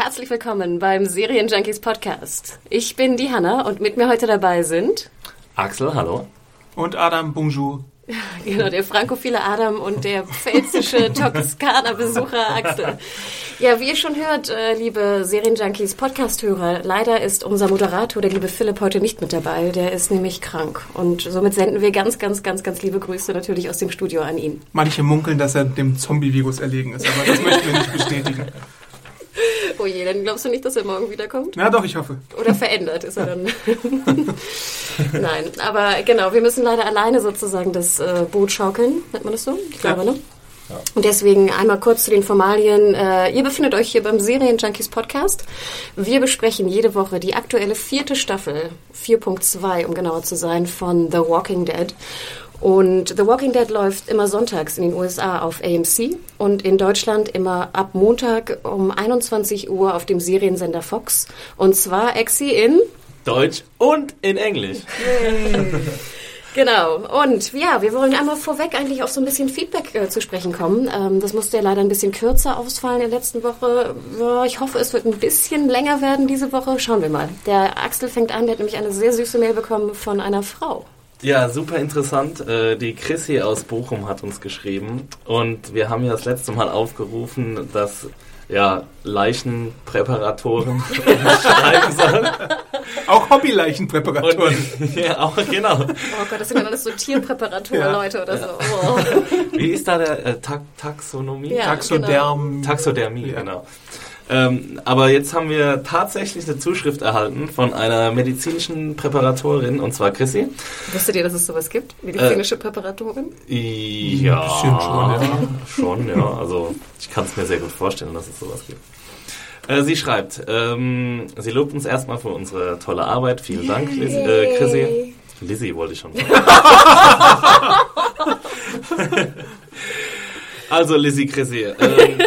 Herzlich willkommen beim Serienjunkies Podcast. Ich bin die Hanna und mit mir heute dabei sind Axel, hallo. Und Adam, bonjour. genau der frankophile Adam und der pfälzische Toskana-Besucher Axel. Ja, wie ihr schon hört, äh, liebe Serienjunkies Podcast-Hörer, leider ist unser Moderator, der liebe Philipp, heute nicht mit dabei. Der ist nämlich krank. Und somit senden wir ganz, ganz, ganz, ganz liebe Grüße natürlich aus dem Studio an ihn. Manche munkeln, dass er dem Zombie-Virus erlegen ist, aber das möchten wir nicht bestätigen. Oh je, dann glaubst du nicht, dass er morgen wiederkommt? Na doch, ich hoffe. Oder verändert ist er dann. Nein, aber genau, wir müssen leider alleine sozusagen das äh, Boot schaukeln, nennt man das so? Ich glaube, Ja. ne? Und deswegen einmal kurz zu den Formalien. Äh, ihr befindet euch hier beim Serienjunkies Podcast. Wir besprechen jede Woche die aktuelle vierte Staffel, 4.2 um genauer zu sein, von The Walking Dead. Und The Walking Dead läuft immer sonntags in den USA auf AMC und in Deutschland immer ab Montag um 21 Uhr auf dem Seriensender Fox. Und zwar Exi in Deutsch und in Englisch. Genau. Und ja, wir wollen einmal vorweg eigentlich auf so ein bisschen Feedback äh, zu sprechen kommen. Ähm, das musste ja leider ein bisschen kürzer ausfallen in der letzten Woche. Ja, ich hoffe, es wird ein bisschen länger werden diese Woche. Schauen wir mal. Der Axel fängt an, der hat nämlich eine sehr süße Mail bekommen von einer Frau. Ja, super interessant. Äh, Die Chrissy aus Bochum hat uns geschrieben und wir haben ja das letzte Mal aufgerufen, dass ja, Leichenpräparatoren schreiben sollen. Auch Hobbyleichenpräparatoren. Ja, auch genau. Oh Gott, das sind dann alles so Tierpräparatoren-Leute oder so. Oh. Wie ist da der äh, Ta Taxonomie? Ja. Taxoderm. Taxodermie, Ja. genau. Ähm, aber jetzt haben wir tatsächlich eine Zuschrift erhalten von einer medizinischen Präparatorin, und zwar Chrissy. Wusstet ihr, dass es sowas gibt? Medizinische Präparatoren? Ja, Ein bisschen schon, ja. schon, ja. Also ich kann es mir sehr gut vorstellen, dass es sowas gibt. Äh, sie schreibt, ähm, sie lobt uns erstmal für unsere tolle Arbeit. Vielen Dank, Liz, äh, Chrissy. Lizzie wollte ich schon sagen. also Lizzie Chrissy. Ähm,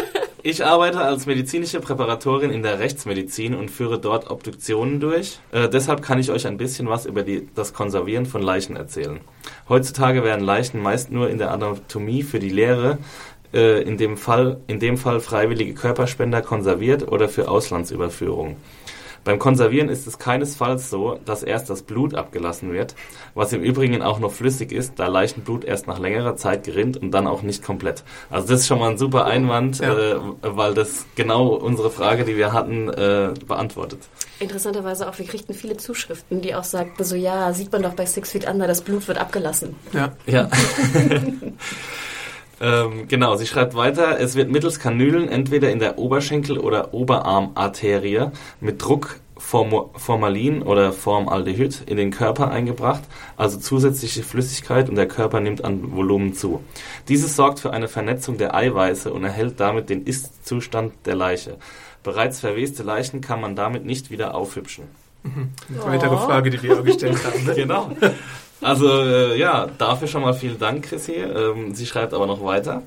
ich arbeite als medizinische Präparatorin in der Rechtsmedizin und führe dort Obduktionen durch. Äh, deshalb kann ich euch ein bisschen was über die, das Konservieren von Leichen erzählen. Heutzutage werden Leichen meist nur in der Anatomie für die Lehre, äh, in, dem Fall, in dem Fall freiwillige Körperspender, konserviert oder für Auslandsüberführung. Beim Konservieren ist es keinesfalls so, dass erst das Blut abgelassen wird, was im Übrigen auch noch flüssig ist, da Leichenblut erst nach längerer Zeit gerinnt und dann auch nicht komplett. Also das ist schon mal ein super Einwand, Ja. äh, weil das genau unsere Frage, die wir hatten, äh, beantwortet. Interessanterweise auch, wir kriegten viele Zuschriften, die auch sagten, so ja, sieht man doch bei Six Feet Under, das Blut wird abgelassen. Ja. Ja. ähm, genau, sie schreibt weiter, es wird mittels Kanülen entweder in der Oberschenkel- oder Oberarmarterie mit Druck Formalin oder Formaldehyd in den Körper eingebracht, also zusätzliche Flüssigkeit und der Körper nimmt an Volumen zu. Dieses sorgt für eine Vernetzung der Eiweiße und erhält damit den Ist-Zustand der Leiche. Bereits verweste Leichen kann man damit nicht wieder aufhübschen. Eine weitere Frage, die wir auch gestellt haben. Ne? Genau. Also äh, ja, dafür schon mal vielen Dank, Chrissy. Ähm, sie schreibt aber noch weiter.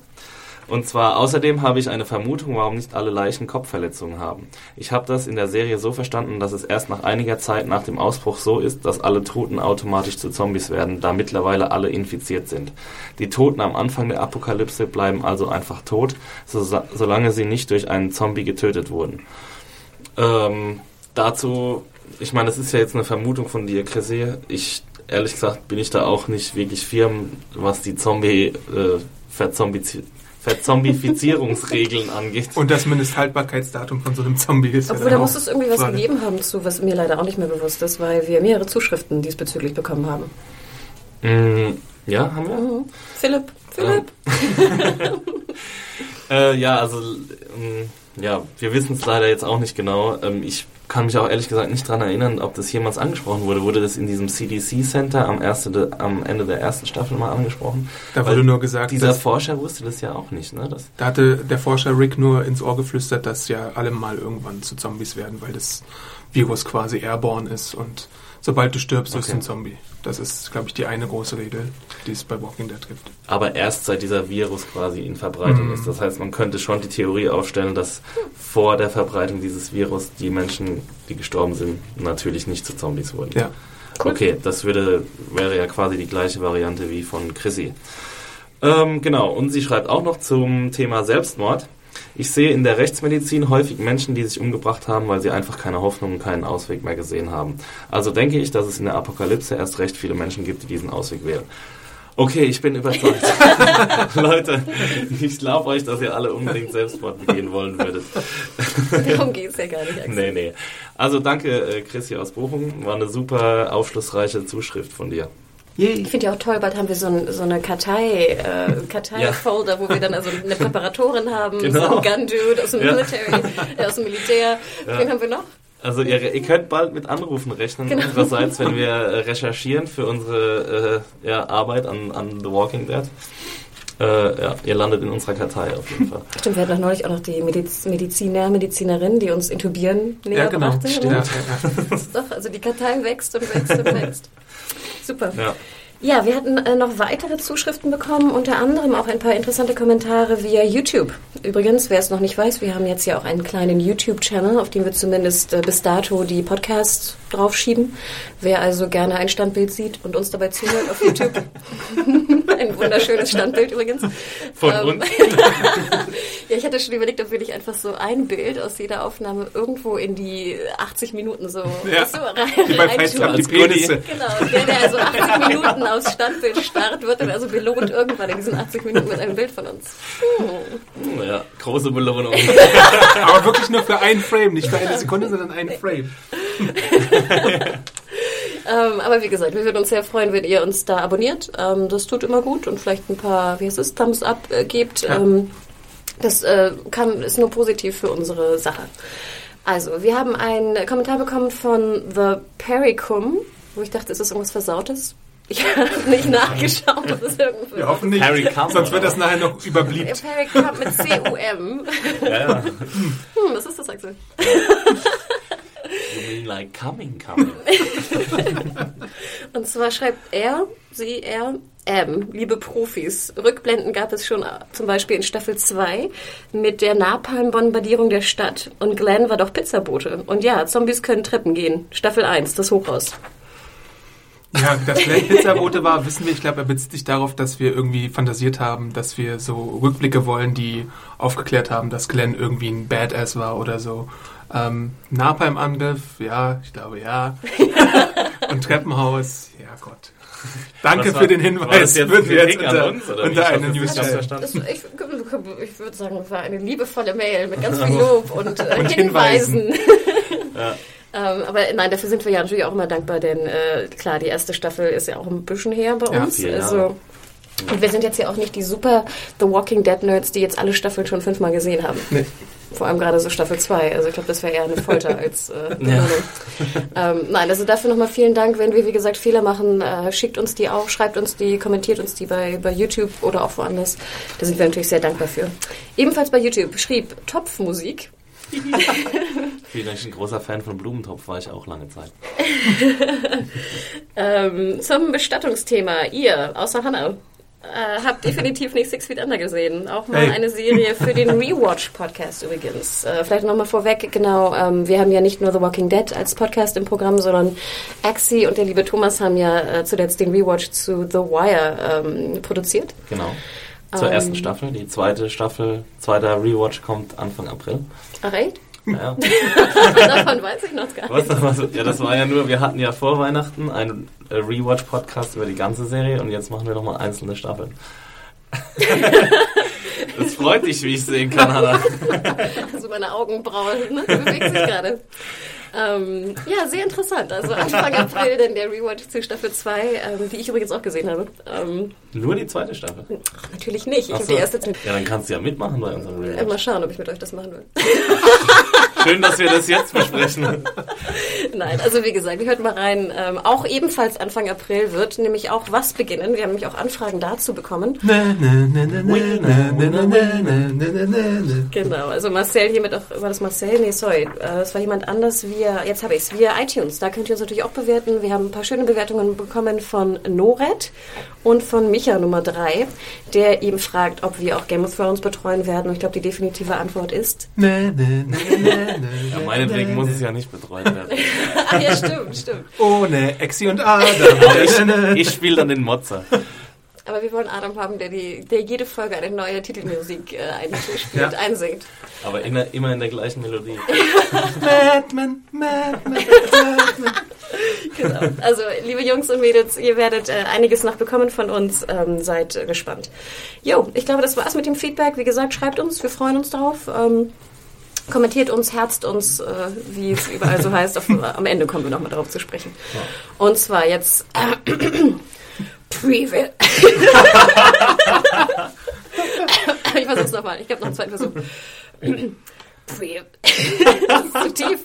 Und zwar außerdem habe ich eine Vermutung, warum nicht alle Leichen Kopfverletzungen haben. Ich habe das in der Serie so verstanden, dass es erst nach einiger Zeit nach dem Ausbruch so ist, dass alle Toten automatisch zu Zombies werden, da mittlerweile alle infiziert sind. Die Toten am Anfang der Apokalypse bleiben also einfach tot, so, solange sie nicht durch einen Zombie getötet wurden. Ähm, dazu, ich meine, das ist ja jetzt eine Vermutung von dir, Chrissy. Ich, ehrlich gesagt, bin ich da auch nicht wirklich firm, was die Zombie, äh, Verzombifizierungsregeln angeht. Und das Mindesthaltbarkeitsdatum von so einem Zombie ist Obwohl, ja da muss es irgendwie was Frage. gegeben haben zu, was mir leider auch nicht mehr bewusst ist, weil wir mehrere Zuschriften diesbezüglich bekommen haben. Mm, ja, haben wir? Philipp, Philipp. Äh, ja, also, ähm, ja, wir wissen es leider jetzt auch nicht genau. Ähm, ich kann mich auch ehrlich gesagt nicht daran erinnern, ob das jemals angesprochen wurde. Wurde das in diesem CDC Center am, erste, am Ende der ersten Staffel mal angesprochen? Da wurde nur gesagt, Dieser Forscher wusste das ja auch nicht, ne? Das, da hatte der Forscher Rick nur ins Ohr geflüstert, dass ja alle mal irgendwann zu Zombies werden, weil das Virus quasi airborne ist und sobald du stirbst, bist du Okay. ein Zombie. Das ist, glaube ich, die eine große Regel, die es bei Walking Dead gibt. aber erst seit dieser Virus quasi in Verbreitung Mhm. ist. Das heißt, man könnte schon die Theorie aufstellen, dass vor der Verbreitung dieses Virus die Menschen, die gestorben sind, natürlich nicht zu Zombies wurden. Ja. Okay, das würde, wäre ja quasi die gleiche Variante wie von Chrissy. Ähm, genau, und sie schreibt auch noch zum Thema Selbstmord. Ich sehe in der Rechtsmedizin häufig Menschen, die sich umgebracht haben, weil sie einfach keine Hoffnung und keinen Ausweg mehr gesehen haben. Also denke ich, dass es in der Apokalypse erst recht viele Menschen gibt, die diesen Ausweg wählen. Okay, ich bin überzeugt. Leute, ich glaube euch, dass ihr alle unbedingt Selbstmord begehen wollen würdet. Darum geht es ja gar nicht. Axel. Nee, nee. Also danke, äh, Chrissy aus Bochum. War eine super aufschlussreiche Zuschrift von dir. Ich finde ja auch toll, bald haben wir so, ein, so eine Kartei, äh, Kartei-Folder, wo wir dann also eine Präparatorin haben, Genau. so einen Gun-Dude aus dem Ja. Military, äh, aus dem Militär. Ja. Wen haben wir noch? Also ihr, ihr könnt bald mit Anrufen rechnen Genau. unsererseits, wenn wir äh, recherchieren für unsere äh, ja, Arbeit an, an The Walking Dead. Äh, ja, ihr landet in unserer Kartei auf jeden Fall. Stimmt, wir hatten doch neulich auch noch die Mediz Mediziner, Medizinerin, die uns intubieren näher Ja, genau. brachte. Ja, ja, ja. Doch, also die Kartei wächst und wächst und wächst. Super. Ja. Ja, wir hatten äh, noch weitere Zuschriften bekommen, unter anderem auch ein paar interessante Kommentare via YouTube. Übrigens, wer es noch nicht weiß, wir haben jetzt ja auch einen kleinen YouTube-Channel, auf dem wir zumindest äh, bis dato die Podcasts draufschieben. Wer also gerne ein Standbild sieht und uns dabei zuhört auf YouTube. ein wunderschönes Standbild übrigens. Von Ähm, uns. ja, ich hatte schon überlegt, ob wir nicht einfach so ein Bild aus jeder Aufnahme irgendwo in die 80 Minuten so, Ja. so rein, die Conny. Penisse. Genau, der, der also 80 Minuten aufs Standbild starrt, wird dann also belohnt irgendwann in diesen 80 Minuten mit einem Bild von uns. Hm. Ja, große Belohnung. Aber wirklich nur für einen Frame, nicht für eine Sekunde, sondern einen Frame. Ähm, aber wie gesagt, wir würden uns sehr freuen, wenn ihr uns da abonniert. Ähm, das tut immer gut und vielleicht ein paar, wie heißt es, Thumbs up äh, gebt. Ja. Ähm, das äh, kann, ist nur positiv für unsere Sache. Also, wir haben einen Kommentar bekommen von The Pericum, wo ich dachte, ist das irgendwas Versautes? Ich habe nicht nachgeschaut, ob das irgendwo Wir hoffen nicht, Harry sonst wird das nachher noch überblieben. Pericum mit C-U-M. ja, ja. Hm, was ist das, Axel? You mean like coming, coming. Und zwar schreibt er, sie, er, ähm, liebe Profis, Rückblenden gab es schon zum Beispiel in Staffel 2 mit der Napalm-Bombardierung der Stadt. Und Glenn war doch Pizzabote. Und ja, Zombies können Treppen gehen. Staffel 1, das Hochhaus. Ja, dass Glenn Pizzabote war, wissen wir. Ich glaube, er bezieht sich darauf, dass wir irgendwie fantasiert haben, dass wir so Rückblicke wollen, die aufgeklärt haben, dass Glenn irgendwie ein Badass war oder so. Ähm, Napalm-Angriff, ja, ich glaube ja. Und Treppenhaus, ja Gott. Danke war- für den Hinweis. Würden wir jetzt unter, uns, unter Ich eine News verstanden. Das, ich, ich würde sagen, es war eine liebevolle Mail mit ganz viel Lob und, äh, Und Hinweisen. Ja. Ähm, aber nein, dafür sind wir ja natürlich auch immer dankbar, denn äh, klar, die erste Staffel ist ja auch ein bisschen her bei Ja, uns. Jahre. also, und wir sind jetzt ja auch nicht die super The Walking Dead Nerds, die jetzt alle Staffeln schon fünfmal gesehen haben. Nee. Vor allem gerade so Staffel 2. Also ich glaube, das wäre eher eine Folter als äh, Belohnung. ähm, nein, also dafür nochmal vielen Dank. Wenn wir, wie gesagt, Fehler machen, äh, schickt uns die auch, schreibt uns die, kommentiert uns die bei, bei YouTube oder auch woanders. Da sind wir natürlich sehr dankbar für. Ebenfalls bei YouTube schrieb Topfmusik. Bin ich ein großer Fan von Blumentopf, war ich auch lange Zeit. Ähm, zum Bestattungsthema. Ihr, außer Hannah, äh, habt definitiv nicht Six Feet Under gesehen. Auch mal Hey. eine Serie für den Rewatch-Podcast übrigens. Äh, vielleicht nochmal vorweg, genau, ähm, wir haben ja nicht nur The Walking Dead als Podcast im Programm, sondern Axie und der liebe Thomas haben ja äh, zuletzt den Rewatch zu The Wire ähm, produziert. Genau. Zur Ähm. ersten Staffel. Die zweite Staffel, zweiter Rewatch kommt Anfang April. Ach echt? Ja. Davon weiß ich noch gar nicht. was, ja, das war ja nur, wir hatten ja vor Weihnachten einen äh, Rewatch-Podcast über die ganze Serie und jetzt machen wir nochmal einzelne Staffeln. das freut dich, wie ich sehen kann, Hannah. Also meine Augenbraue ne, bewegt sich gerade. Ähm, ja, sehr interessant. Also Anfang April dann der Rewatch zu Staffel 2, ähm, die ich übrigens auch gesehen habe. Ähm, Nur die zweite Staffel. ach, natürlich nicht. Ich habe so. die erste. Ja, dann kannst du ja mitmachen bei unserem Äh, Rewatch. mal schauen, ob ich mit euch das machen will. Schön, dass wir das jetzt besprechen. Nein, also wie gesagt, hört mal rein. Ähm, auch ebenfalls Anfang April wird nämlich auch was beginnen. Wir haben nämlich auch Anfragen dazu bekommen. Genau, also Marcel hiermit auch, war das Marcel? Nee, sorry, äh, das war jemand anders via, jetzt habe ich es, via iTunes. Da könnt ihr uns natürlich auch bewerten. Wir haben ein paar schöne Bewertungen bekommen von Nored und von Micha Nummer 3, der eben fragt, ob wir auch Game of Thrones betreuen werden. Und ich glaube, die definitive Antwort ist. Ja, meinetwegen muss es ja nicht betreut werden. Ach ja, stimmt, stimmt. Ohne Exi und Adam. Ich, ich spiele dann den Mozza. Aber wir wollen Adam haben, der, die, der jede Folge eine neue Titelmusik äh, einspielt, Ja. einsingt. Aber immer, immer in der gleichen Melodie. Madman, Madman, Madman. Genau. Also, liebe Jungs und Mädels, ihr werdet äh, einiges noch bekommen von uns. Ähm, seid äh, gespannt. Jo, ich glaube, das war's mit dem Feedback. Wie gesagt, schreibt uns, wir freuen uns drauf. Ähm, kommentiert uns, herzt uns, äh, wie es überall so heißt. Auf, am Ende kommen wir nochmal darauf zu sprechen. Und zwar jetzt Preview. ich versuch's nochmal. Ich habe noch einen zweiten Versuch. Pre zu tief.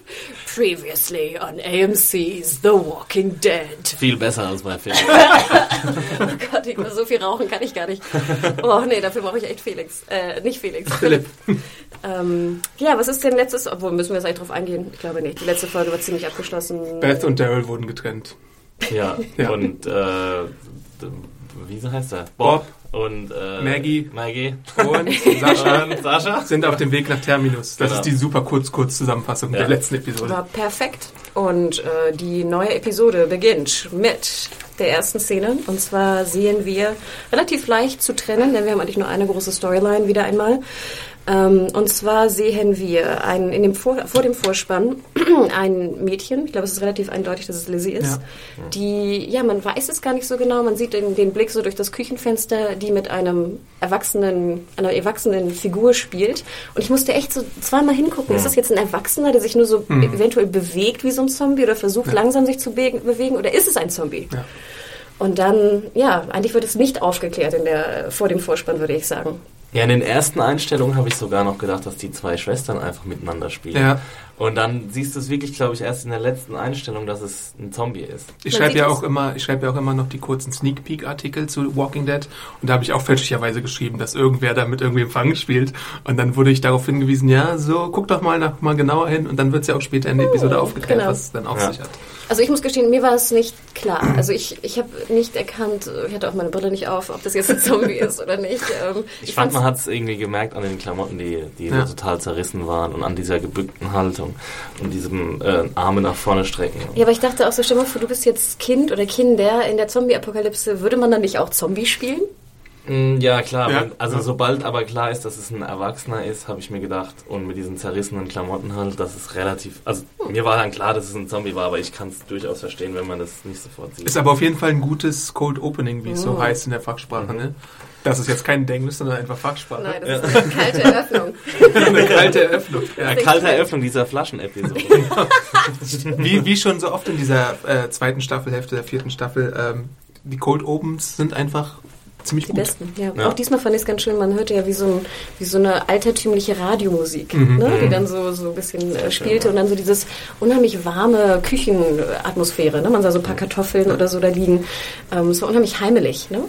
Previously on AMC's The Walking Dead. Viel besser als bei Film. Oh Gott, ich muss so viel rauchen, kann ich gar nicht. Oh nee, dafür brauche ich echt Felix. Äh, nicht Felix. Philipp. Ähm, ja, was ist denn letztes, obwohl müssen wir jetzt eigentlich drauf eingehen? Ich glaube nicht. Die letzte Folge war ziemlich abgeschlossen. Beth und Daryl wurden getrennt. Ja, Ja. und äh, wie heißt er? Bob. und äh, Maggie. Maggie. Und Sascha Und Sascha. sind auf dem Weg nach Terminus. Das Genau. ist die super Kurz-Kurz-Zusammenfassung Ja. der letzten Episode. War perfekt. Und äh, die neue Episode beginnt mit der ersten Szene. Und zwar sehen wir relativ leicht zu trennen, denn wir haben eigentlich nur eine große Storyline wieder einmal. Ähm, und zwar sehen wir ein, in dem vor, vor dem Vorspann ein Mädchen, ich glaube, es ist relativ eindeutig, dass es Lizzie ist, Ja. die, ja, man weiß es gar nicht so genau, man sieht den, den Blick so durch das Küchenfenster, die mit einem erwachsenen, einer erwachsenen Figur spielt. Und ich musste echt so zweimal hingucken, ist das jetzt ein Erwachsener, der sich nur so eventuell bewegt wie so ein Zombie oder versucht langsam sich zu be bewegen oder ist es ein Zombie? Ja. Und dann, ja, eigentlich wird es nicht aufgeklärt in der, vor dem Vorspann, würde ich sagen. Ja, in den ersten Einstellungen habe ich sogar noch gedacht, dass die zwei Schwestern einfach miteinander spielen. Ja. Und dann siehst du es wirklich, glaube ich, erst in der letzten Einstellung, dass es ein Zombie ist. Ich schreibe ja auch immer, ich schreibe ja auch immer noch die kurzen Sneak Peek Artikel zu Walking Dead und da habe ich auch fälschlicherweise geschrieben, dass irgendwer da mit irgendwem Fang spielt und dann wurde ich darauf hingewiesen, ja, so guck doch mal nach, mal genauer hin und dann wird es ja auch später in der Episode aufgeklärt, genau. was es dann auf Ja. sich hat. Also ich muss gestehen, mir war es nicht klar. Also ich, ich habe nicht erkannt, ich hatte auch meine Brille nicht auf, ob das jetzt ein Zombie ist oder nicht. Ähm, Ich, fand, fand's- man hat es irgendwie gemerkt an den Klamotten, die, die Ja. so total zerrissen waren und an dieser gebückten Haltung und diesem äh, Arme nach vorne strecken. Ja, aber ich dachte auch so, stell mal vor, du bist jetzt Kind oder Kinder in der Zombie-Apokalypse. Würde man dann nicht auch Zombie spielen? Mm, Ja, klar. Ja. Also Ja. sobald aber klar ist, dass es ein Erwachsener ist, habe ich mir gedacht, und mit diesen zerrissenen Klamotten halt, dass es relativ... Also mir war dann klar, dass es ein Zombie war, aber ich kann es durchaus verstehen, wenn man das nicht sofort sieht. Ist aber auf jeden Fall ein gutes Cold Opening, wie es so heißt in der Fachsprache. Ne? Das ist jetzt kein Englisch, sondern einfach Fachsprache. Nein, das ist eine kalte Eröffnung. Eine kalte Eröffnung. Ja. Eine kalte Eröffnung dieser Flaschen-Episode. Wie, wie schon so oft in dieser äh, zweiten Staffel, Hälfte der vierten Staffel, ähm, die Cold Opens sind einfach ziemlich Die gut. besten, ja. Ja. Auch diesmal fand ich es ganz schön, man hörte ja wie so, ein, wie so eine altertümliche Radiomusik, Mhm. ne? die dann so, so ein bisschen äh, spielte und dann so dieses unheimlich warme Küchenatmosphäre. Ne? Man sah so ein paar Kartoffeln oder so da liegen. Ähm, es war unheimlich heimelig. Ne?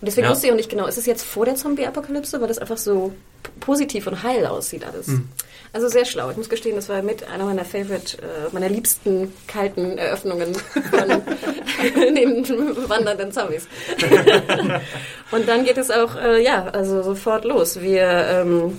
Und deswegen Ja. wusste ich auch nicht genau, ist es jetzt vor der Zombie-Apokalypse, weil das einfach so positiv und heil aussieht alles. Mhm. Also sehr schlau. Ich muss gestehen, das war mit einer meiner Favorite, äh, meiner liebsten kalten Eröffnungen von den wandernden Zombies. Und dann geht es auch, äh, ja, also sofort los. Wir, ähm,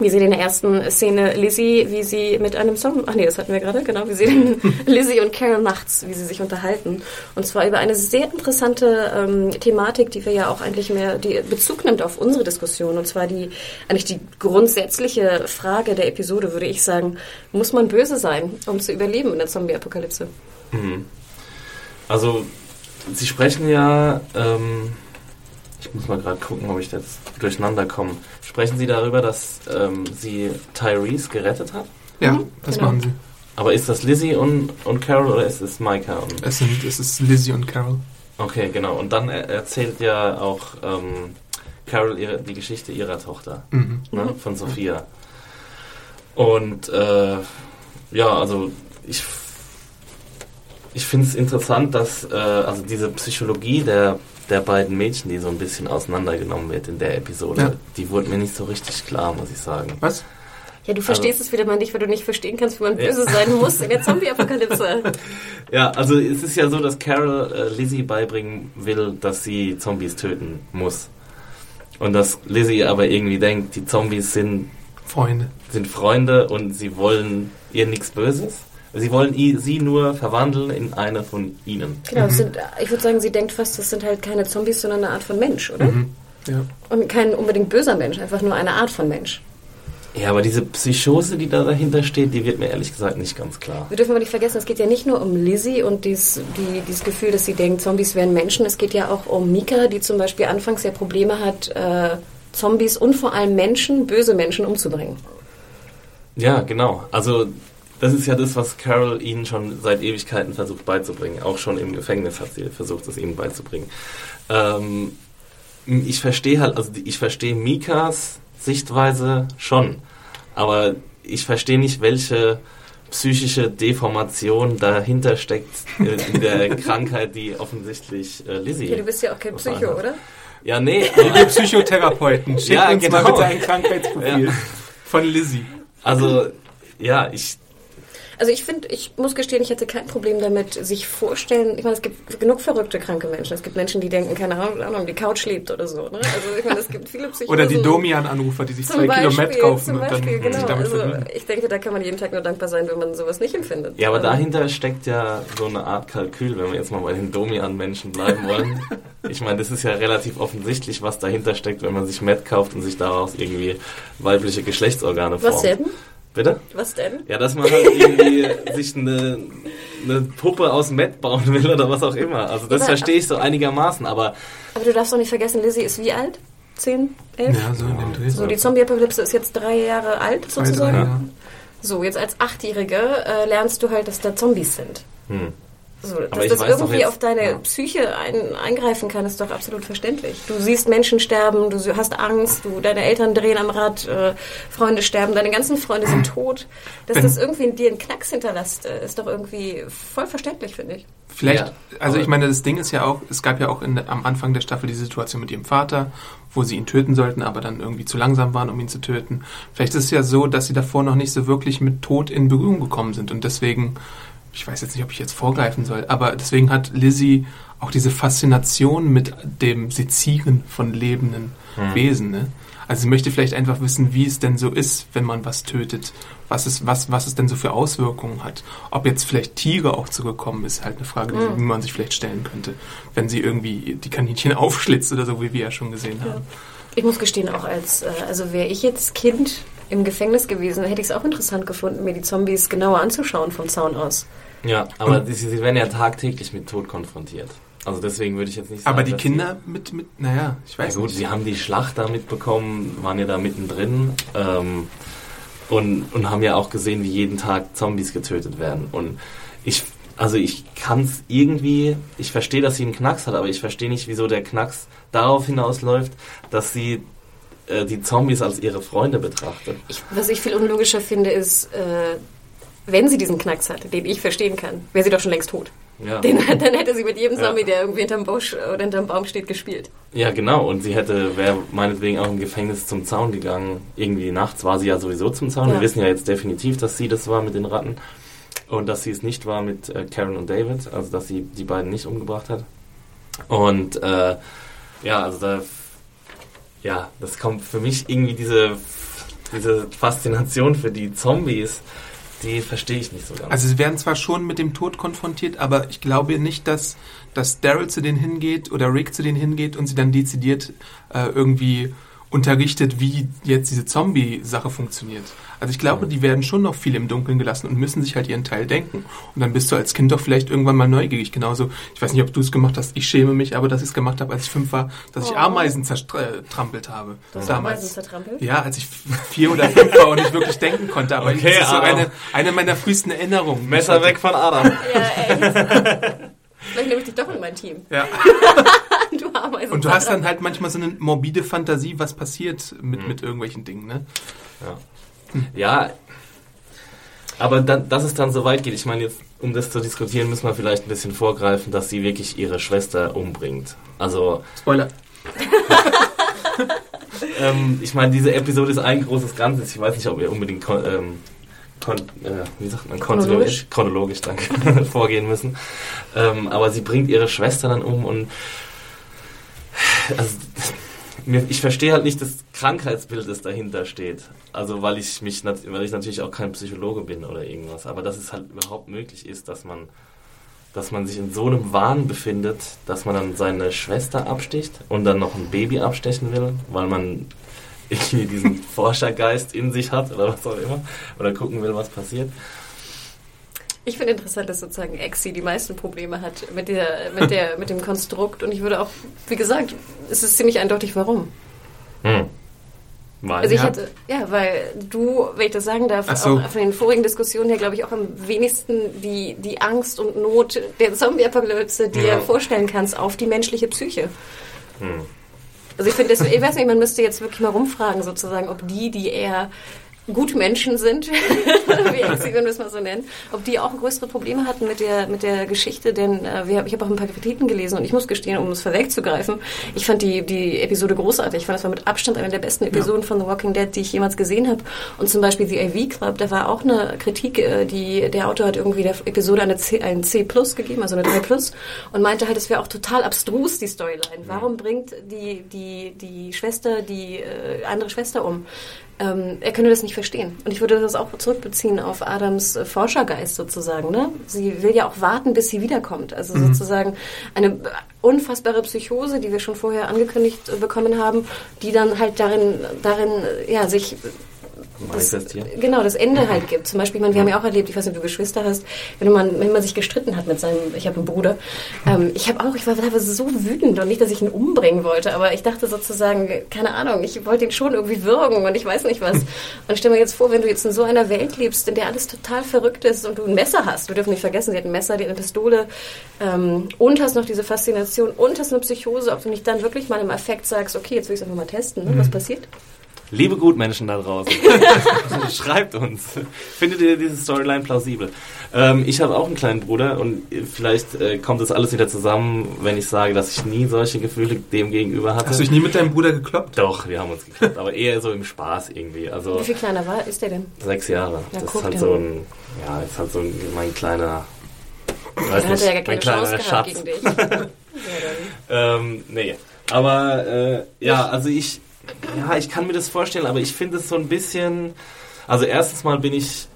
wir sehen in der ersten Szene Lizzie, wie sie mit einem Zombie, ach nee, das hatten wir gerade, genau, wir sehen Lizzie und Carol nachts, wie sie sich unterhalten. Und zwar über eine sehr interessante ähm, Thematik, die wir ja auch eigentlich mehr, die Bezug nimmt auf unsere Diskussion. Und zwar die, eigentlich die grundsätzliche Frage der Episode, würde ich sagen, muss man böse sein, um zu überleben in der Zombie-Apokalypse? Mhm. Also, Sie sprechen ja, ähm, ich muss mal gerade gucken, ob ich jetzt durcheinander komme. Sprechen Sie darüber, dass ähm, sie Tyrese gerettet hat? Ja, Mhm, das genau. machen sie. Aber ist das Lizzie und, und Carol oder ist es Micah? Und, Es, sind, es ist Lizzie und Carol. okay, genau. Und dann er erzählt ja auch ähm, Carol ihre, die Geschichte ihrer Tochter, Mhm. ne, von Sophia. Und äh, ja, also ich, ich finde es interessant, dass äh, also diese Psychologie der, der beiden Mädchen, die so ein bisschen auseinandergenommen wird in der Episode, Ja. die wurde mir nicht so richtig klar, muss ich sagen. Was? Ja, du verstehst es wieder mal nicht, weil du nicht verstehen kannst, wie man Also Ja. böse sein muss in der Zombie-Apokalypse. Ja, also es ist ja so, dass Carol äh, Lizzie beibringen will, dass sie Zombies töten muss. Und dass Lizzie aber irgendwie denkt, die Zombies sind, Freunde. sind Freunde und sie wollen ihr nichts Böses. Sie wollen sie nur verwandeln in eine von ihnen. Genau, es sind, ich würde sagen, sie denkt fast, das sind halt keine Zombies, sondern eine Art von Mensch, oder? Mhm. Ja. Und kein unbedingt böser Mensch, einfach nur eine Art von Mensch. Ja, aber diese Psychose, die da dahinter steht, die wird mir ehrlich gesagt nicht ganz klar. Wir dürfen aber nicht vergessen, es geht ja nicht nur um Lizzie und dies, die, dieses Gefühl, dass sie denkt, Zombies wären Menschen. Es geht ja auch um Mika, die zum Beispiel anfangs ja Probleme hat, äh, Zombies und vor allem Menschen, böse Menschen umzubringen. Ja, genau. Also das ist ja das, was Carol ihnen schon seit Ewigkeiten versucht beizubringen. Auch schon im Gefängnis hat sie versucht, es ihnen beizubringen. Ähm, ich verstehe halt, also ich verstehe Mikas Sichtweise schon, aber ich verstehe nicht, welche psychische Deformation dahinter steckt äh, in der Krankheit, die offensichtlich äh, Lizzie. Ja, du bist ja auch kein Psycho, hat. oder? Ja, nee, Wir aber, Psychotherapeuten. Schick Ja, uns mal genau. bitte ein Krankheitsprofil Ja. von Lizzie. also ja, ich Also ich finde, ich muss gestehen, ich hätte kein Problem damit, sich vorstellen, ich meine, es gibt genug verrückte, kranke Menschen. Es gibt Menschen, die denken, keine Ahnung, die Couch lebt oder so. Ne? Also ich meine, es gibt viele Psychosen. Oder die Domian-Anrufer, die sich zwei Kilo Met Beispiel, kaufen und dann genau. sich damit also, ich denke, da kann man jeden Tag nur dankbar sein, wenn man sowas nicht empfindet. Ja, aber Ähm, dahinter steckt ja so eine Art Kalkül, wenn wir jetzt mal bei den Domian-Menschen bleiben wollen. Ich meine, das ist ja relativ offensichtlich, was dahinter steckt, wenn man sich Met kauft und sich daraus irgendwie weibliche Geschlechtsorgane formt. Was denn? Bitte? Was denn? Ja, dass man halt irgendwie sich eine, eine Puppe aus Met bauen will oder was auch immer. Also das Aber- verstehe ich so einigermaßen, aber Aber du darfst doch nicht vergessen, Lizzie ist wie alt? Zehn? Elf? Ja, so in dem Dreh. So, die Zombie-Apokalypse ist jetzt drei Jahre alt, sozusagen. drei, ja. So, jetzt als Achtjährige äh, lernst du halt, dass da Zombies sind. hm. So, dass das irgendwie jetzt- auf deine ja. Psyche ein, eingreifen kann, ist doch absolut verständlich. Du siehst Menschen sterben, du hast Angst, du, deine Eltern drehen am Rad, äh, Freunde sterben, deine ganzen Freunde sind tot. Dass Wenn- das irgendwie in dir einen Knacks hinterlässt, äh, ist doch irgendwie voll verständlich, finde ich. Vielleicht, Ja, also ich meine, das Ding ist ja auch, es gab ja auch in, am Anfang der Staffel die Situation mit ihrem Vater, wo sie ihn töten sollten, aber dann irgendwie zu langsam waren, um ihn zu töten. Vielleicht ist es ja so, dass sie davor noch nicht so wirklich mit Tod in Berührung gekommen sind und deswegen, ich weiß jetzt nicht, ob ich jetzt vorgreifen soll, aber deswegen hat Lizzie auch diese Faszination mit dem Sezieren von lebenden Wesen. Ne? Also sie möchte vielleicht einfach wissen, wie es denn so ist, wenn man was tötet, was es, was, was es denn so für Auswirkungen hat. Ob jetzt vielleicht Tiere auch zurückkommen, ist halt eine Frage, die, die man sich vielleicht stellen könnte, wenn sie irgendwie die Kaninchen aufschlitzt oder so, wie wir ja schon gesehen haben. Ich muss gestehen, auch als, äh, also wäre ich jetzt Kind im Gefängnis gewesen, hätte ich es auch interessant gefunden, mir die Zombies genauer anzuschauen vom Zaun aus. ja, aber die, sie werden ja tagtäglich mit Tod konfrontiert. Also deswegen würde ich jetzt nicht sagen. Aber die dass Kinder mit, mit, naja, ich Ja weiß gut, nicht. sie haben die Schlacht da mitbekommen, waren ja da mittendrin ähm, und, und haben ja auch gesehen, wie jeden Tag Zombies getötet werden. Und ich, also ich kann es irgendwie, ich verstehe, dass sie einen Knacks hat, aber ich verstehe nicht, wieso der Knacks darauf hinausläuft, dass sie äh, die Zombies als ihre Freunde betrachtet. Ich, was ich viel unlogischer finde, ist, äh, wenn sie diesen Knacks hatte, den ich verstehen kann, wäre sie doch schon längst tot. Ja. Den, dann hätte sie mit jedem Ja. Zombie, der irgendwie hinterm Busch oder hinterm Baum steht, gespielt. Ja, genau. Und sie hätte, wäre meinetwegen auch im Gefängnis zum Zaun gegangen. Irgendwie nachts war sie ja sowieso zum Zaun. Ja. Wir wissen ja jetzt definitiv, dass sie das war mit den Ratten. Und dass sie es nicht war mit äh, Karen und David. Also, dass sie die beiden nicht umgebracht hat. Und, äh, ja, also da, ja, das kommt für mich irgendwie diese, diese Faszination für die Zombies, die verstehe ich nicht so ganz. Also sie werden zwar schon mit dem Tod konfrontiert, aber ich glaube nicht, dass, dass Daryl zu denen hingeht oder Rick zu denen hingeht und sie dann dezidiert äh, irgendwie unterrichtet, wie jetzt diese Zombie-Sache funktioniert. Also ich glaube, die werden schon noch viel im Dunkeln gelassen und müssen sich halt ihren Teil denken. Und dann bist du als Kind doch vielleicht irgendwann mal neugierig. Genauso, ich weiß nicht, ob du es gemacht hast, ich schäme mich, aber dass ich es gemacht habe, als ich fünf war, dass ich Oh. Ameisen zertrampelt habe. Du hast Ameisen zertrampelt? Ja, als ich vier oder fünf war und nicht wirklich denken konnte. Aber Okay, das ist so eine, eine meiner frühesten Erinnerungen. Messer weg von Adam. Ja, echt. Vielleicht nehme ich dich doch in mein Team. Ja. Du Ameisen Und du hast dann halt manchmal so eine morbide Fantasie, was passiert mit, mit irgendwelchen Dingen. Ne? Ja. Ja, aber dann, dass es dann so weit geht, ich meine jetzt, um das zu diskutieren, müssen wir vielleicht ein bisschen vorgreifen, dass sie wirklich ihre Schwester umbringt. Also, Spoiler. ähm, ich meine, diese Episode ist ein großes Ganzes. Ich weiß nicht, ob wir unbedingt kon ähm, kon äh, wie sagt man, chronologisch, chronologisch danke, vorgehen müssen. Ähm, aber sie bringt ihre Schwester dann um und also, ich verstehe halt nicht das Krankheitsbild, das dahinter steht. Also weil ich mich weil ich natürlich auch kein Psychologe bin oder irgendwas, aber dass es halt überhaupt möglich ist, dass man dass man sich in so einem Wahn befindet, dass man dann seine Schwester absticht und dann noch ein Baby abstechen will, weil man irgendwie diesen Forschergeist in sich hat oder was auch immer oder gucken will, was passiert. Ich finde interessant, dass sozusagen Exi die meisten Probleme hat mit, der, mit, der, mit dem Konstrukt. Und ich würde auch, wie gesagt, es ist ziemlich eindeutig, warum. Hm. Weil, also ich ja. hätte, ja, weil du, wenn ich das sagen darf, so. auch von den vorigen Diskussionen her, glaube ich, auch am wenigsten die, die Angst und Not der Zombie-Apokalypse dir ja. vorstellen kannst auf die menschliche Psyche. Hm. Also ich finde, ich weiß nicht, man müsste jetzt wirklich mal rumfragen, sozusagen, ob die, die eher Gutmenschen sind, wie Exi, wenn wir es mal so nennen, ob die auch größere Probleme hatten mit der, mit der Geschichte, denn äh, wir, ich habe auch ein paar Kritiken gelesen und ich muss gestehen, um es vorwegzugreifen, ich fand die, die Episode großartig. Ich fand, das war mit Abstand eine der besten Episoden ja. von The Walking Dead, die ich jemals gesehen habe. Und zum Beispiel The AV Club, da war auch eine Kritik, äh, die der Autor hat irgendwie der Episode eine C, ein C Plus gegeben, also eine 3 Plus, und meinte halt, es wäre auch total abstrus, die Storyline. Warum bringt die, die, die Schwester die äh, andere Schwester um? Ähm, er könne das nicht verstehen. Und ich würde das auch zurückbeziehen auf Adams äh, Forschergeist sozusagen. Ne? Sie will ja auch warten, bis sie wiederkommt. Also mhm. sozusagen eine unfassbare Psychose, die wir schon vorher angekündigt äh, bekommen haben, die dann halt darin, darin ja, sich. Das, genau, das Ende halt gibt. Zum Beispiel, ich meine, wir haben ja auch erlebt, ich weiß nicht, ob du Geschwister hast, wenn man, wenn man sich gestritten hat mit seinem, ich habe einen Bruder. Ähm, ich habe auch, ich war teilweise so wütend und nicht, dass ich ihn umbringen wollte, aber ich dachte sozusagen, keine Ahnung, ich wollte ihn schon irgendwie würgen und ich weiß nicht was. Und stell mir jetzt vor, wenn du jetzt in so einer Welt lebst, in der alles total verrückt ist und du ein Messer hast, wir dürfen nicht vergessen, sie hat ein Messer, die hat eine Pistole ähm, und hast noch diese Faszination und hast eine Psychose, ob du nicht dann wirklich mal im Affekt sagst, okay, jetzt will ich es einfach mal testen, ne? was mhm. passiert? Liebe Gutmenschen da draußen, schreibt uns. Findet ihr diese Storyline plausibel? Ähm, ich habe auch einen kleinen Bruder und vielleicht äh, kommt das alles wieder zusammen, wenn ich sage, dass ich nie solche Gefühle dem gegenüber hatte. Hast du dich nie mit deinem Bruder gekloppt? Doch, wir haben uns gekloppt, aber eher so im Spaß irgendwie. Also Wie viel kleiner war ist der denn? Sechs Jahre. Ja, das ist halt so ein, ja, ist halt so ein, mein kleiner, weiß nicht, ja gar keine Chance Schatz. gegen dich. ähm, nee, aber äh, ja, also ich ja, ich kann mir das vorstellen, aber ich finde es so ein bisschen. Also, erstens mal bin ich